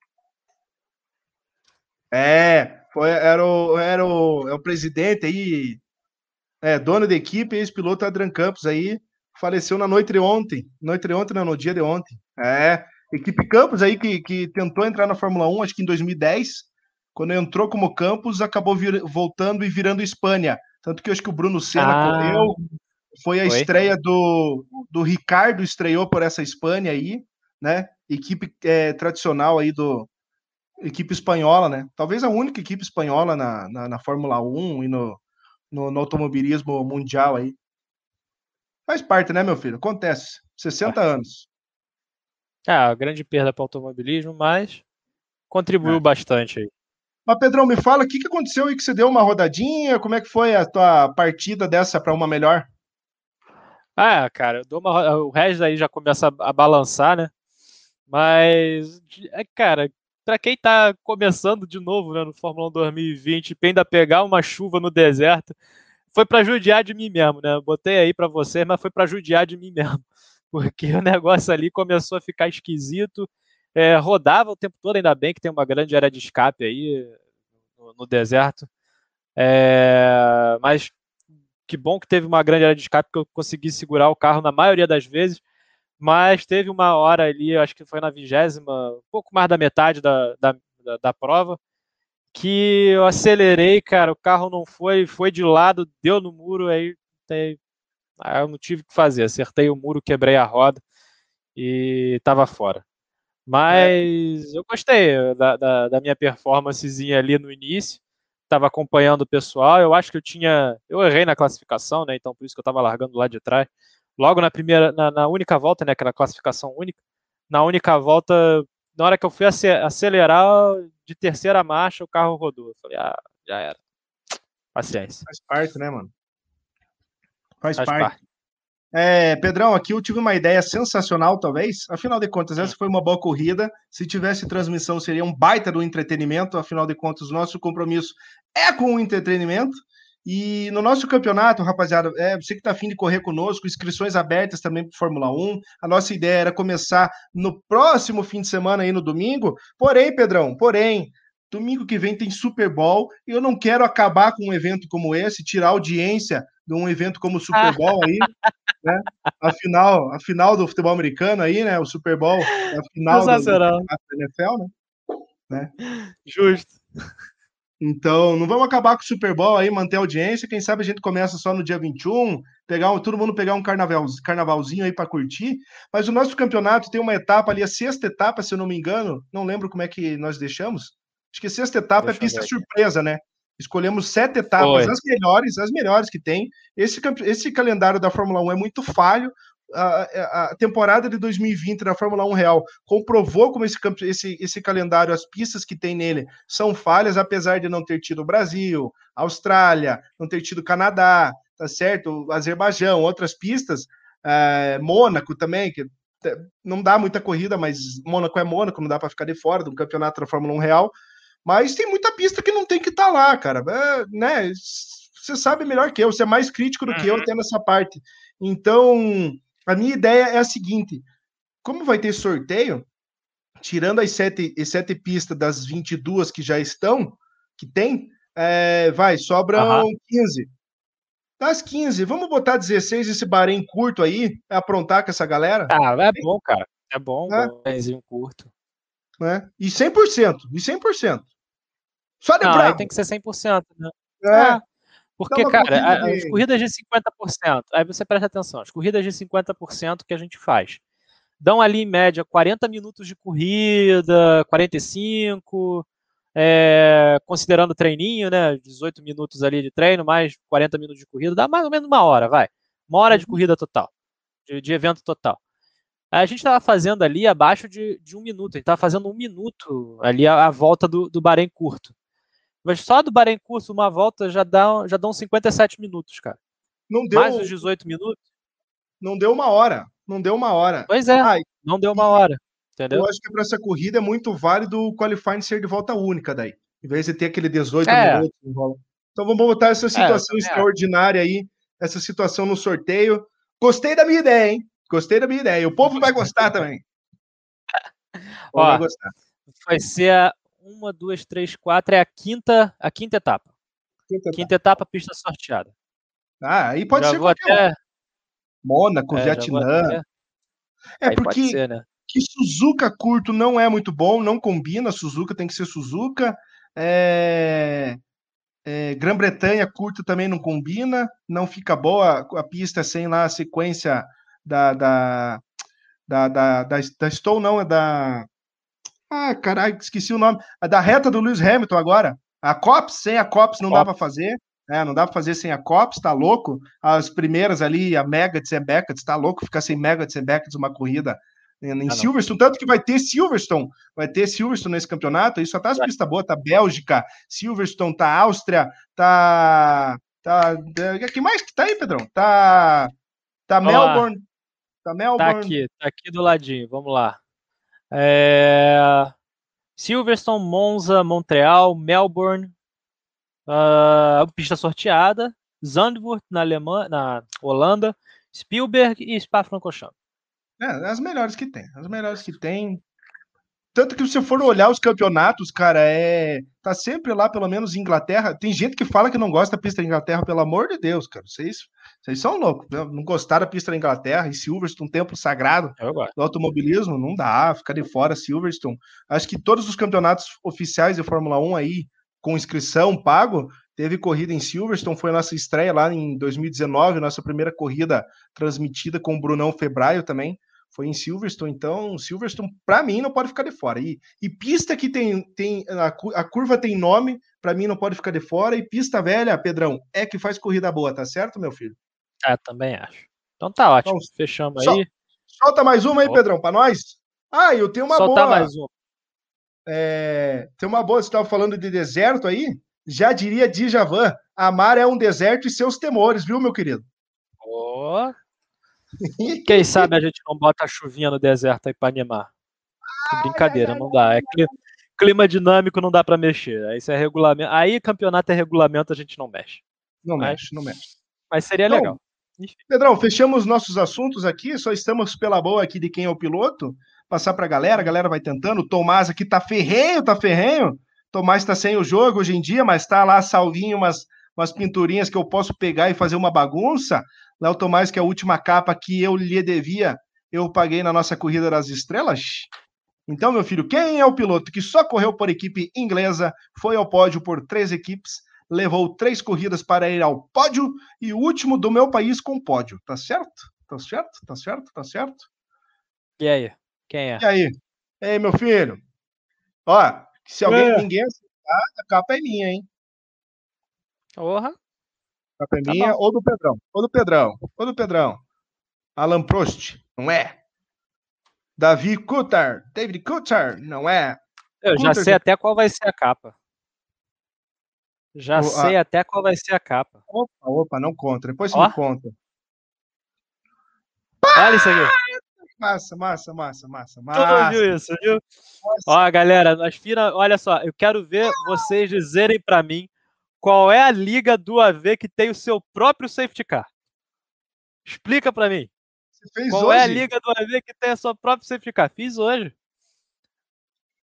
É, foi, era o, era o, é o presidente aí, é, dono da equipe, ex-piloto Adrian Campos aí, faleceu na noite de ontem. Noite de ontem, não, no dia de ontem. É, Equipe Campos aí que, que tentou entrar na Fórmula 1, acho que em 2010, quando entrou como Campos, acabou vir, voltando e virando Espanha. Tanto que eu acho que o Bruno Senna ah, correu, foi a foi? estreia do, do Ricardo, estreou por essa Espanha aí, né? Equipe é, tradicional aí do, equipe espanhola, né? Talvez a única equipe espanhola na, na, na Fórmula 1 e no, no, no, automobilismo mundial aí. Faz parte, né, meu filho? Acontece. 60 anos. É, a grande perda para o automobilismo, mas contribuiu é. bastante aí. Mas, Pedrão, me fala, o que, que aconteceu aí que você deu uma rodadinha? Como é que foi a tua partida dessa para uma melhor? Ah, cara, uma, o Regis aí já começa a, a balançar, né? Mas, é, cara, para quem está começando de novo né, no Fórmula 1 2020 e ainda pegar uma chuva no deserto, foi para judiar de mim mesmo, né? Botei aí para você, mas foi para judiar de mim mesmo, porque o negócio ali começou a ficar esquisito. É, rodava o tempo todo, ainda bem que tem uma grande área de escape aí no, no deserto. É, mas que bom que teve uma grande área de escape que eu consegui segurar o carro na maioria das vezes mas teve uma hora ali, acho que foi na vigésima, um pouco mais da metade da, da, da, da prova, que eu acelerei, cara, o carro não foi, foi de lado, deu no muro, aí, aí, eu não tive o que fazer, acertei o muro, quebrei a roda e estava fora. Mas é. eu gostei da, da, da minha performancezinha ali no início, estava acompanhando o pessoal, eu acho que eu tinha, eu errei na classificação, né, então por isso que eu estava largando lá de trás, logo na primeira, na, na única volta, né, aquela classificação única, na única volta, na hora que eu fui acelerar de terceira marcha, o carro rodou. Eu falei, ah, já era. Paciência. Faz parte, né, mano? Faz, Faz parte. parte. É, Pedrão, aqui eu tive uma ideia sensacional, talvez. Afinal de contas, essa foi uma boa corrida. Se tivesse transmissão, seria um baita do entretenimento. Afinal de contas, nosso compromisso é com o entretenimento. E no nosso campeonato, rapaziada, é, você que está afim de correr conosco, inscrições abertas também para Fórmula 1. A nossa ideia era começar no próximo fim de semana, aí no domingo. Porém, Pedrão, porém, domingo que vem tem Super Bowl e eu não quero acabar com um evento como esse, tirar audiência de um evento como o Super Bowl aí, né? A final, a final do futebol americano aí, né? O Super Bowl, a final da NFL, né? né? Justo. Então, não vamos acabar com o Super Bowl aí, manter a audiência. Quem sabe a gente começa só no dia 21, pegar um, todo mundo pegar um carnaval, carnavalzinho aí para curtir. Mas o nosso campeonato tem uma etapa ali, a sexta etapa, se eu não me engano, não lembro como é que nós deixamos. Acho que sexta etapa Deixa é pista surpresa, né? Escolhemos sete etapas, as melhores, as melhores que tem. Esse, esse calendário da Fórmula 1 é muito falho, a, a, temporada de 2020 da Fórmula 1 Real comprovou como esse, esse, esse calendário, as pistas que tem nele são falhas, apesar de não ter tido Brasil, Austrália, não ter tido Canadá, tá certo? Azerbaijão, outras pistas, é, Mônaco também, que não dá muita corrida, mas Mônaco é Mônaco, não dá para ficar de fora do campeonato da Fórmula 1 Real. Mas tem muita pista que não tem que estar tá lá, cara. É, né? Você sabe melhor que eu, você é mais crítico do que eu uhum. até nessa parte. Então, a minha ideia é a seguinte: como vai ter sorteio, tirando as sete, as sete pistas das 22 que já estão, que tem, é, vai, sobram uhum. 15. Das 15, vamos botar 16 esse barém curto aí, é aprontar com essa galera? Ah, é bom, cara. É bom, é. um curto. É. E 100%, e 100%. Só de Não, tem que ser 100%, né? É. Ah, porque, cara, as corridas de 50%, aí você presta atenção, as corridas de 50% que a gente faz dão ali em média 40 minutos de corrida, 45, é, considerando treininho, né? 18 minutos ali de treino, mais 40 minutos de corrida, dá mais ou menos uma hora, vai. Uma hora de uhum. corrida total, de, de evento total. A gente estava fazendo ali abaixo de, de um minuto, a gente estava fazendo um minuto ali a, a volta do, do Bahrein curto. Mas só do Bahrein Curso, uma volta, já, dá, já dão 57 minutos, cara. Não deu. Mais os 18 minutos? Não deu uma hora. Não deu uma hora. Pois é. Ai, não deu uma hora. Entendeu? Eu acho que para essa corrida é muito válido o qualifying ser de volta única daí. Em vez de ter aquele 18 é. minutos. Então vamos botar essa é, situação é, extraordinária aí, essa situação no sorteio. Gostei da minha ideia, hein? Gostei da minha ideia. O povo vai gostar também. Ó, vai gostar. Vai ser a uma, duas, três, quatro. É a quinta, a quinta etapa. Quinta, quinta etapa. pista sorteada. Ah, aí pode já ser qualquer até... Mônaco, é, Vietnã. Até... É aí porque ser, né? que Suzuka curto não é muito bom, não combina. Suzuka tem que ser Suzuka. É... É, Grã-Bretanha curto também não combina, não fica boa a pista sem lá a sequência da, da, da, da, da, da não, é da. Ah, caralho, esqueci o nome. A da reta do Lewis Hamilton agora. A Cops, sem a Cops não dá para fazer. É, não dá para fazer sem a Cops, tá louco? As primeiras ali, a Megats e Beckett, tá louco ficar sem Megats e Beckett uma corrida em ah, Silverstone, tanto que vai ter Silverstone, vai ter Silverstone nesse campeonato, aí só tá as pistas boas, tá Bélgica, Silverstone, tá Áustria, tá. tá que mais que tá aí, Pedrão? Tá. Tá Melbourne. Tá Melbourne. Tá aqui, tá aqui do ladinho, vamos lá. É... Silverstone, Monza, Montreal, Melbourne, uh, pista sorteada, Zandvoort na Alemanha, na Holanda, Spielberg e Spa-Francorchamps. É, as melhores que tem. As melhores que tem. Tanto que se você for olhar os campeonatos, cara, é. Tá sempre lá, pelo menos em Inglaterra. Tem gente que fala que não gosta da pista da Inglaterra, pelo amor de Deus, cara. Vocês, vocês são loucos. Não gostaram da pista da Inglaterra e Silverstone, um templo sagrado do automobilismo, não dá, ficar de fora Silverstone. Acho que todos os campeonatos oficiais de Fórmula 1 aí, com inscrição, pago, teve corrida em Silverstone, foi a nossa estreia lá em 2019, nossa primeira corrida transmitida com o Brunão Febraio também foi em Silverstone, então Silverstone para mim não pode ficar de fora. E, e pista que tem, tem a, a curva tem nome, para mim não pode ficar de fora. E pista velha, Pedrão, é que faz corrida boa, tá certo, meu filho? É, também acho. Então tá ótimo, então, fechamos aí. Solta mais uma aí. Pedrão, para nós. Ah, eu tenho uma Soltar boa. mais uma. É, tem uma boa, você estava falando de deserto aí? Já diria Djavan, amar é um deserto e seus temores, viu, meu querido? Oh, quem sabe a gente não bota a chuvinha no deserto aí para animar. Que brincadeira, não dá. É clima dinâmico, não dá para mexer. Aí é regulamento. Aí campeonato é regulamento, a gente não mexe. Não mas, mexe, não mexe. Mas seria então, legal. Pedrão, fechamos nossos assuntos aqui, só estamos pela boa aqui de quem é o piloto. Passar para a galera, a galera vai tentando. O Tomás aqui tá ferrenho, tá ferrenho. Tomás está sem o jogo hoje em dia, mas tá lá salvinho umas, umas pinturinhas que eu posso pegar e fazer uma bagunça. Léo Tomás, que é a última capa que eu lhe devia, eu paguei na nossa Corrida das Estrelas. Então, meu filho, quem é o piloto que só correu por equipe inglesa, foi ao pódio por três equipes, levou três corridas para ir ao pódio e o último do meu país com pódio. Tá certo? Tá certo? Tá certo? Tá certo? E aí? Quem é? E aí? Ei, meu filho. Ó, se alguém, é. ninguém acertar, a capa é minha, hein? Porra. Capelinha tá ou do Pedrão. Ou do Pedrão. Ou do Pedrão. Alan Prost, não é? Davi Coulthard. David Coulthard, não é? Eu já sei até qual vai ser a capa. Já o, sei a... até qual vai ser a capa. Opa, opa, não conta. Depois você me conta. Olha isso aqui. Massa, massa, massa, massa, massa. viu isso, viu? Nossa. Ó, galera, nós fina... olha só, eu quero ver vocês dizerem para mim qual é a liga do AV que tem o seu próprio safety car? Explica para mim. Qual hoje? é a liga do AV que tem a sua própria safety car? Fiz hoje.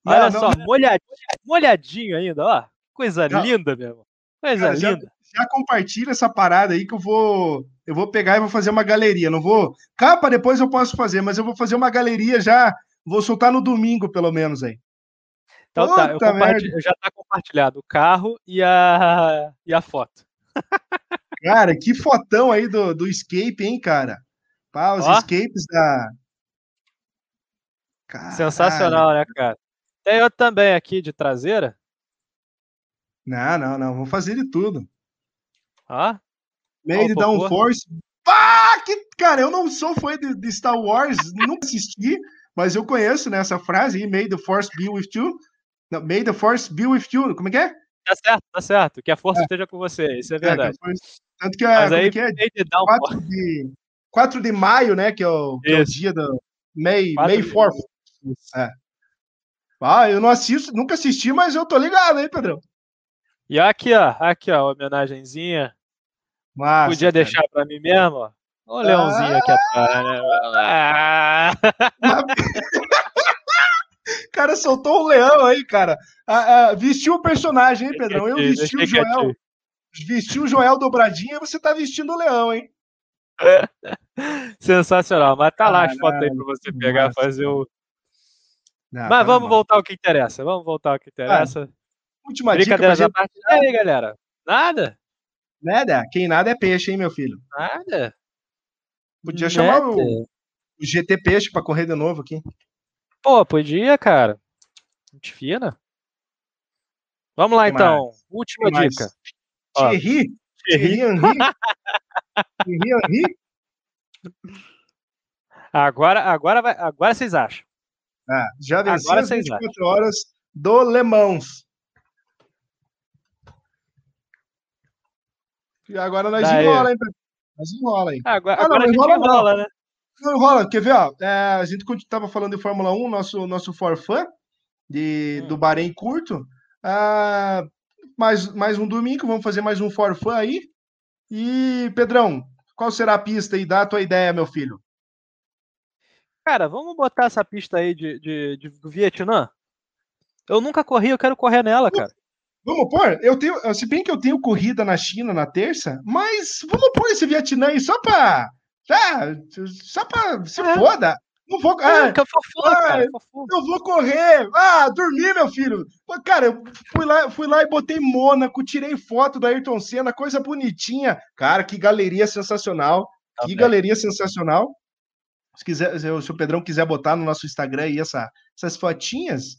Olha não, só, não, molhadinho, molhadinho ainda, ó. Coisa não. linda, meu irmão. Coisa Cara, linda. Já, já, compartilha essa parada aí que eu vou, eu vou pegar e vou fazer uma galeria. Não vou. Capa depois eu posso fazer, mas eu vou fazer uma galeria já. Vou soltar no domingo, pelo menos aí. Então Puta tá, eu, compartilho, já tá compartilhado o carro e a, e a foto. Cara, que fotão aí do, do escape, hein, cara? Pá, os Ó. escapes da. Caralho. Sensacional, né, cara? Tem outro também aqui de traseira. Não, não, não. Vou fazer de tudo. Ó. Made Downforce. Pá! Que, cara, eu não sou fã de, de Star Wars, nunca assisti, mas eu conheço né, essa frase, May the Force be with you. Não, May the Force be with you. Como é que é? Tá certo, tá certo. Que a força é. esteja com você. Isso é, é verdade. É, tanto que, Mas aí, que é? 4 de, 4 de maio, né? Que é o, que é o dia do May, May 4 É. Ah, eu não assisto, nunca assisti, mas eu tô ligado, hein, Pedrão? E aqui, ó, aqui, ó, homenagenzinha. Massa, Podia cara. deixar pra mim mesmo, ó. Olha o leãozinho ah, aqui atrás, né? Ah. cara soltou um leão aí, cara. Ah, ah, vestiu o personagem, hein, Pedrão? Eu vesti o Joel. Vesti o Joel dobradinha e você tá vestindo o leão, hein? Sensacional. Mas tá lá as fotos aí pra você pegar, fazer o, Não, Mas vamos voltar ao que interessa. Vamos voltar ao que interessa. Ah, última dica pra gente... parte. Aí, galera? Nada? Nada. Quem nada é peixe, hein, meu filho? Nada. Podia chamar o, o GT Peixe para correr de novo aqui. Pô, podia, cara. Gente fina. Vamos lá, então. Última dica. Thierry? Thierry Henry? Thierry Henry? Agora, agora, vai, agora vocês acham. Ah, já venceu as 24 acham. horas do Le Mans. E agora nós Daí. enrola, hein? Nós enrola, hein? Agora, ah, não, agora enrola, enrola né? Não enrola, quer ver, ó? É, a gente estava falando de Fórmula 1, nosso, nosso forfã de, hum. do Bahrein curto. Ah, mais, mais um domingo, vamos fazer mais um forfã aí. E, Pedrão, qual será a pista aí? Dá a tua ideia, meu filho. Cara, vamos botar essa pista aí de, de, de Vietnã? Eu nunca corri, eu quero correr nela, cara. Vamos pôr? Eu tenho, se bem que eu tenho corrida na China na terça, mas vamos pôr esse Vietnã aí só pra. Tá, só pra. Se é. foda. Não vou. Ah, é, fofura, ah, cara, eu vou correr. Ah, dormir, meu filho. Cara, eu fui lá, fui lá e botei Mônaco, tirei foto do Ayrton Senna, coisa bonitinha. Cara, que galeria sensacional. Tá que bem. galeria sensacional. Se, quiser, se o Pedrão quiser botar no nosso Instagram aí essa, essas fotinhas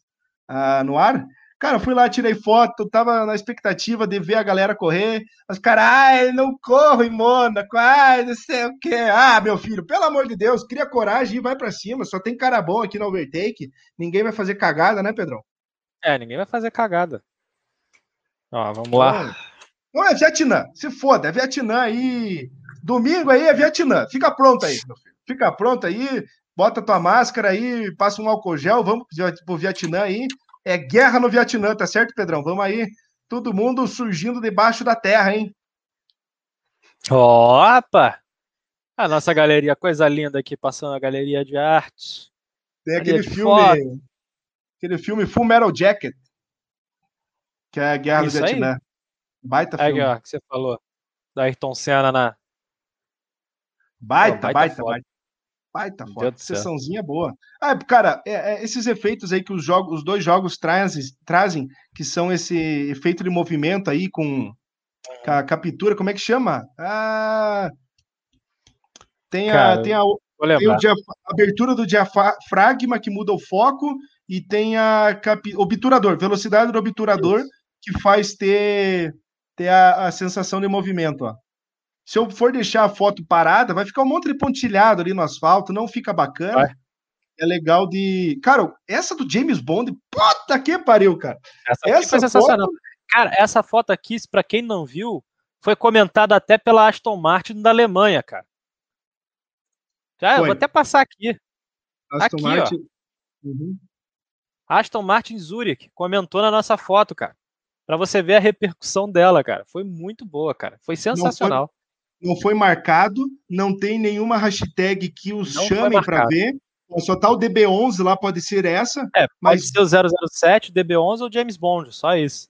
ah, no ar, Cara, fui lá, tirei foto, tava na expectativa de ver a galera correr. Os caras, ai, não corro em Mônaco, ai, não sei o quê. Ah, meu filho, pelo amor de Deus, cria coragem e vai para cima. Só tem cara bom aqui no overtake. Ninguém vai fazer cagada, né, Pedrão? É, ninguém vai fazer cagada. Ó, vamos lá. Não é Vietnã, se foda, é Vietnã aí. Domingo aí é Vietnã. Fica pronto aí, meu filho. Fica pronto aí, bota tua máscara aí, passa um álcool gel, vamos pro Vietnã aí. É guerra no Vietnã, tá certo, Pedrão? Vamos aí. Todo mundo surgindo debaixo da terra, hein? Opa! A nossa galeria, coisa linda aqui, passando a galeria de arte. Tem aquele filme. Foto. Aquele filme Full Metal Jacket. Que é a Guerra Isso do Vietnã. Aí? Baita filme. Aí, ó, que você falou. Da Ayrton Senna na. Baita, baita, baita, baita. Baita foto. Sessãozinha boa. Ah, cara, é, é, esses efeitos aí que os, jogos, os dois jogos trazem, trazem, que são esse efeito de movimento aí com, com a captura, como é que chama? Ah, tem a, cara, tem a, tem o abertura do diafragma que muda o foco e tem a capi, obturador, velocidade do obturador Isso. que faz ter, ter a, a sensação de movimento, ó. Se eu for deixar a foto parada, vai ficar um monte de pontilhado ali no asfalto, não fica bacana. Vai. É legal de. Cara, essa do James Bond, puta que pariu, cara. Essa, essa foi sensacional. Foto... Cara, essa foto aqui, para quem não viu, foi comentada até pela Aston Martin da Alemanha, cara. Já, vou até passar aqui. Aston aqui, Martin. Uhum. Aston Martin Zurich comentou na nossa foto, cara. Para você ver a repercussão dela, cara. Foi muito boa, cara. Foi sensacional não foi marcado, não tem nenhuma hashtag que os não chamem para ver. Só tá o DB11 lá, pode ser essa. É, mas... pode ser o 007, DB11 ou James Bond, só isso.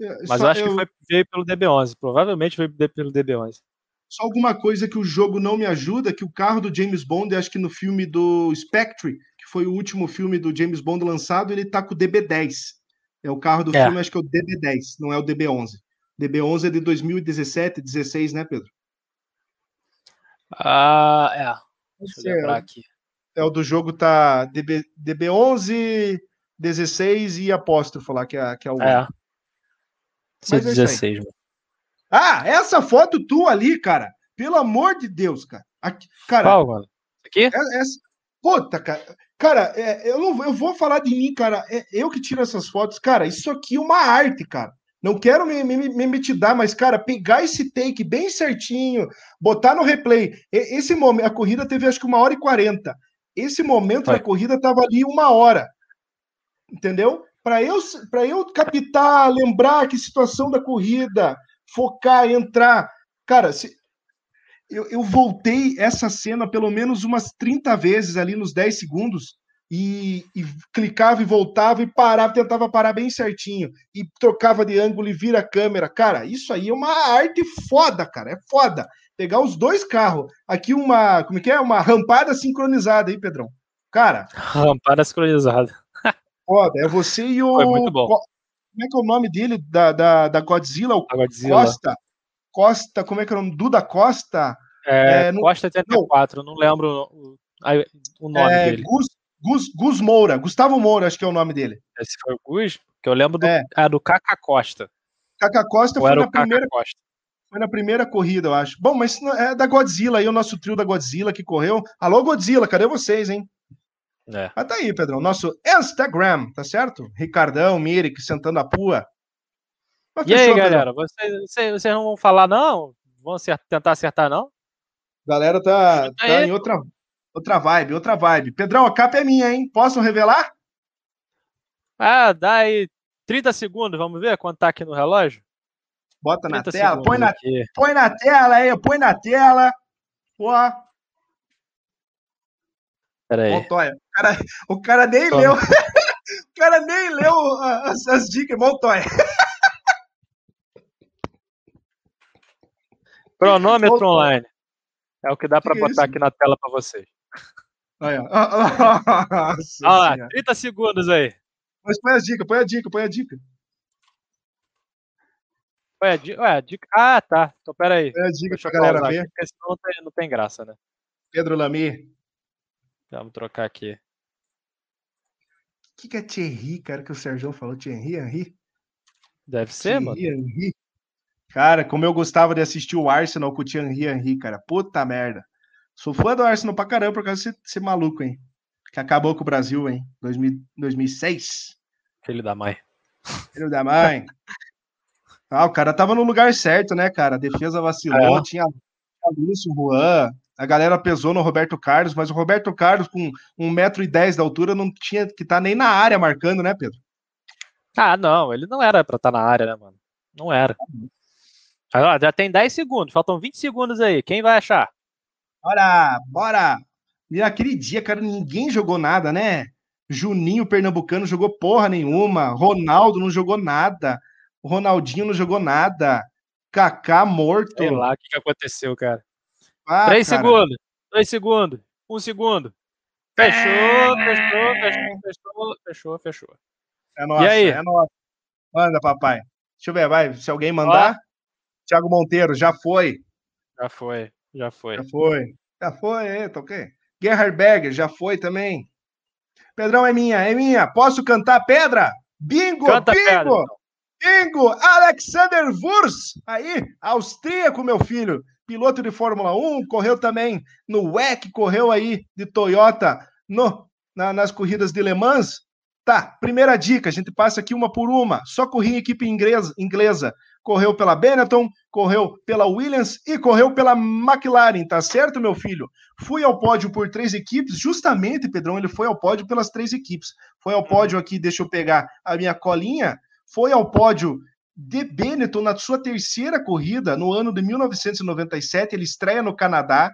É, mas só eu acho eu... que foi, veio pelo DB11, provavelmente veio pelo DB11. Só alguma coisa que o jogo não me ajuda, que o carro do James Bond, acho que no filme do Spectre, que foi o último filme do James Bond lançado, ele tá com o DB10. É o carro do é. filme, acho que é o DB10, não é o DB11. DB11 é de 2017, 16, né, Pedro? Ah, é. Deixa eu lembrar é, aqui. É o do jogo tá DB, DB11, 16 e apóstrofo lá, que é, que é o. É. Mas 16, é mano. Ah, essa foto tua ali, cara. Pelo amor de Deus, cara. Aqui, cara. Qual, mano? Aqui? É, essa, puta, cara. Cara, é, eu, não, eu vou falar de mim, cara. É eu que tiro essas fotos. Cara, isso aqui é uma arte, cara. Não quero me, me, me metidar, mas, cara, pegar esse take bem certinho, botar no replay. Esse momento, a corrida teve acho que uma hora e quarenta. Esse momento da corrida tava ali uma hora. Entendeu? Para eu, eu captar, lembrar que situação da corrida, focar, entrar. Cara, se, eu, eu voltei essa cena pelo menos umas 30 vezes ali nos 10 segundos e, e, clicava e voltava e parava, tentava parar bem certinho e trocava de ângulo e vira a câmera. Cara, isso aí é uma arte foda, cara, é foda. Pegar os dois carros, aqui uma, como é que é? Uma rampada sincronizada aí, Pedrão. Cara. Rampara sincronizada. Foda, é você e o. Foi muito bom. Como é que é o nome dele? Da, da, da Godzilla? O Godzilla. Costa. Costa, como é que é o nome? Duda Costa? É, é. Costa 84, não, não lembro o, o nome é, dele. Gus, Gus, Gus Moura, Gustavo Moura, acho que é o nome dele. Esse foi o Gus? Que eu lembro do, é. ah, do Caca Costa. Caca Costa Ou foi na primeira. Costa? Foi na primeira corrida, eu acho. Bom, mas é da Godzilla aí, o nosso trio da Godzilla que correu. Alô, Godzilla, cadê vocês, hein? É. Mas tá aí, Pedrão, nosso Instagram, tá certo? Ricardão, Mirik, sentando a pua. Mas e fechou, aí, galera, vocês, vocês, vocês, não vão falar, não? Vão acertar, tentar acertar, não? Galera tá, tá em outra, outra vibe, outra vibe. Pedrão, a capa é minha, hein? Posso revelar? Ah, dá aí 30 segundos, vamos ver quanto tá aqui no relógio? Bota na tela, põe na, põe na tela aí, põe na tela. Pô. Peraí. Montoya. O cara, o cara nem Toma. leu. o cara nem leu as, as dicas, Montoya. Cronômetro Montoya. online. É o que dá para botar isso? aqui na tela para vocês. Aí, ó. Olha lá, 30 segundos aí. Mas põe a dica, põe a dica, põe a dica. Ué, ué, dica. Ah, tá. Então pera aí. Põe a dica Deixa pra galera ver. Porque senão não tem, não tem graça, né? Pedro Lamy. Vamos trocar aqui. O que, que é Thierry, cara, que o Sérgio falou? Thierry Henry? Deve ser, Thierry mano. Henry. Cara, como eu gostava de assistir o Arsenal com o Thierry Henry, cara. Puta merda. Sou fã do Arsenal pra caramba por causa desse, desse maluco, hein? Que acabou com o Brasil, hein? 2000, 2006. Filho da mãe. Filho da mãe. ah, o cara tava no lugar certo, né, cara? A defesa vacilou, é. tinha, Lúcio, Juan, a galera pesou no Roberto Carlos, mas o Roberto Carlos, com 1,10m de altura, não tinha que estar tá nem na área marcando, né, Pedro? Ah, não, ele não era para estar tá na área, né, mano? Não era. Agora, já tem 10 segundos, faltam 20 segundos aí. Quem vai achar? Bora, bora! E aquele dia, cara, ninguém jogou nada, né? Juninho Pernambucano jogou porra nenhuma. Ronaldo não jogou nada. O Ronaldinho não jogou nada. Kaká morto. Sei lá o que, que aconteceu, cara. Ah, Três cara. segundos. Dois segundos. Um segundo. Fechou, fechou, fechou, fechou, fechou, fechou. É nossa, e aí? é nossa. Manda, papai. Deixa eu ver, vai. Se alguém mandar. Ó. Thiago Monteiro, já foi. Já foi, já foi. Já foi. Já foi, é, ok. Gerhard Berger, já foi também. Pedrão é minha, é minha. Posso cantar pedra? Bingo, Canta bingo! Pedra, então. Bingo! Alexander Wurz, aí, austríaco, meu filho piloto de Fórmula 1, correu também no WEC, correu aí de Toyota no, na, nas corridas de Le Mans. Tá, primeira dica, a gente passa aqui uma por uma. Só corri em equipe inglesa, inglesa. Correu pela Benetton, correu pela Williams e correu pela McLaren, tá certo, meu filho? Fui ao pódio por três equipes, justamente, Pedrão, ele foi ao pódio pelas três equipes. Foi ao pódio aqui, deixa eu pegar a minha colinha. Foi ao pódio de Benetton na sua terceira corrida, no ano de 1997, ele estreia no Canadá,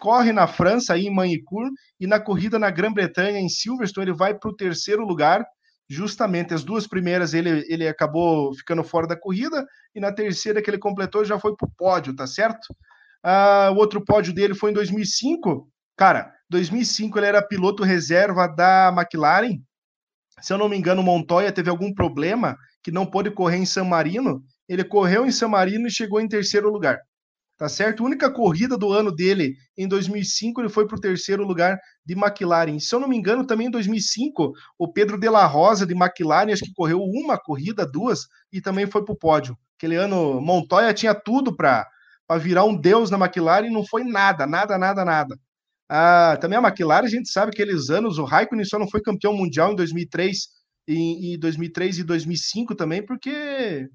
corre na França, aí em Manicourt, e na corrida na Grã-Bretanha, em Silverstone, ele vai para o terceiro lugar. Justamente as duas primeiras ele, ele acabou ficando fora da corrida, e na terceira que ele completou já foi para o pódio, tá certo? Uh, o outro pódio dele foi em 2005. Cara, 2005 ele era piloto reserva da McLaren. Se eu não me engano, Montoya teve algum problema que não pôde correr em San Marino, ele correu em San Marino e chegou em terceiro lugar. Tá certo? A única corrida do ano dele em 2005, ele foi para o terceiro lugar de McLaren. Se eu não me engano, também em 2005, o Pedro de la Rosa de McLaren, acho que correu uma corrida, duas, e também foi para o pódio. Aquele ano, Montoya tinha tudo para virar um deus na McLaren e não foi nada, nada, nada, nada. Ah, também a McLaren, a gente sabe que aqueles anos, o Raikkonen só não foi campeão mundial em 2003 em, em 2003 e 2005 também, porque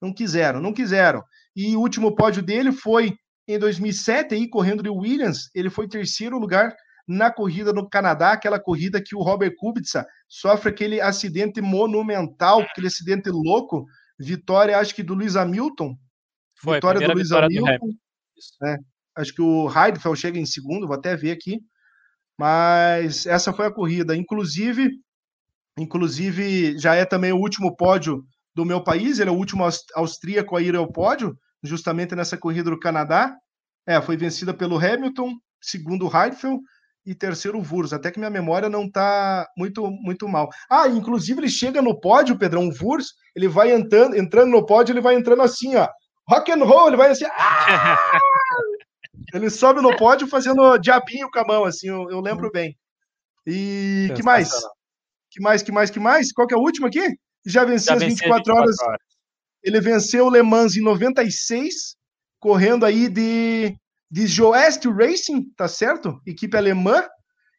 não quiseram, não quiseram. E o último pódio dele foi em 2007, aí, correndo de Williams, ele foi terceiro lugar na corrida no Canadá, aquela corrida que o Robert Kubica sofre aquele acidente monumental, aquele acidente louco, vitória, acho que do Luiz Hamilton. Foi, vitória do Luiz Hamilton. É, acho que o Heidfeld chega em segundo, vou até ver aqui. Mas essa foi a corrida. Inclusive, Inclusive, já é também o último pódio do meu país, ele é o último austríaco a ir ao pódio, justamente nessa corrida do Canadá. É, foi vencida pelo Hamilton, segundo Heidfeld, e terceiro Vurs, até que minha memória não tá muito muito mal. Ah, inclusive ele chega no pódio, Pedrão, o Vurs, ele vai entrando, entrando no pódio, ele vai entrando assim, ó. Rock and roll, ele vai assim. Ah! ele sobe no pódio fazendo diabinho com a mão, assim, eu, eu lembro bem. E que mais? Que mais, que mais, que mais? Qual que é o último aqui? Já venceu Já as 24, 24 horas. horas. Ele venceu o Le Mans em 96, correndo aí de de Joest Racing, tá certo? Equipe alemã.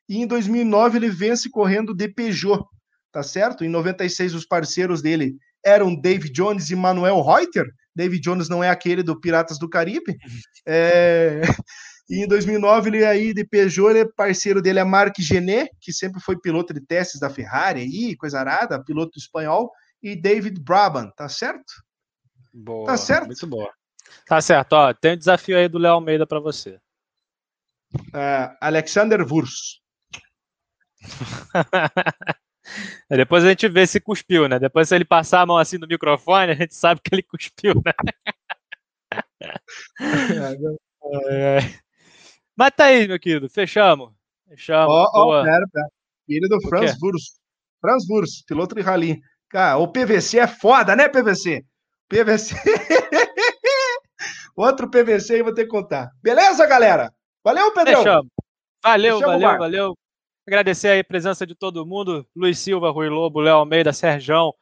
E em 2009 ele vence correndo de Peugeot, tá certo? Em 96 os parceiros dele eram David Jones e Manuel Reuter. David Jones não é aquele do Piratas do Caribe. É... E em 2009 ele aí de Peugeot, ele é parceiro dele é Marc Genet, que sempre foi piloto de testes da Ferrari aí, coisa arada, piloto espanhol, e David Brabham, tá certo? Boa, tá certo? Muito boa. Tá certo, ó. Tem um desafio aí do Léo Almeida para você. Uh, Alexander Wurz. Depois a gente vê se cuspiu, né? Depois se ele passar a mão assim no microfone, a gente sabe que ele cuspiu, né? é, é. Mas tá aí, meu querido. Fechamos. Fechamos. Ó, oh, oh, pera, pera. Filho do Franz Wurz. Franz Wurz, piloto de rally. Cara, o PVC é foda, né, PVC? PVC. Outro PVC aí vou ter que contar. Beleza, galera? Valeu, Pedrão. Fechamos. Valeu, Fechamos valeu, valeu. Agradecer aí a presença de todo mundo. Luiz Silva, Rui Lobo, Léo Almeida, Serjão.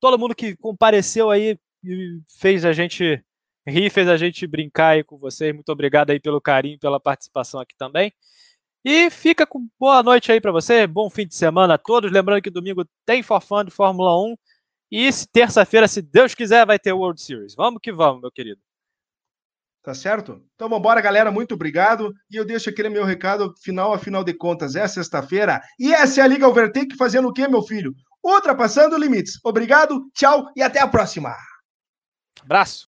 Todo mundo que compareceu aí e fez a gente rir, fez a gente brincar aí com vocês. Muito obrigado aí pelo carinho, pela participação aqui também. E fica com boa noite aí para você, bom fim de semana a todos. Lembrando que domingo tem Forfã de Fórmula 1 e terça-feira, se Deus quiser, vai ter World Series. Vamos que vamos, meu querido. Tá certo? Então vamos embora, galera. Muito obrigado. E eu deixo aquele meu recado final, afinal de contas, é sexta-feira. E essa é a Liga Overtake fazendo o quê, meu filho? Ultrapassando limites. Obrigado, tchau e até a próxima. Abraço.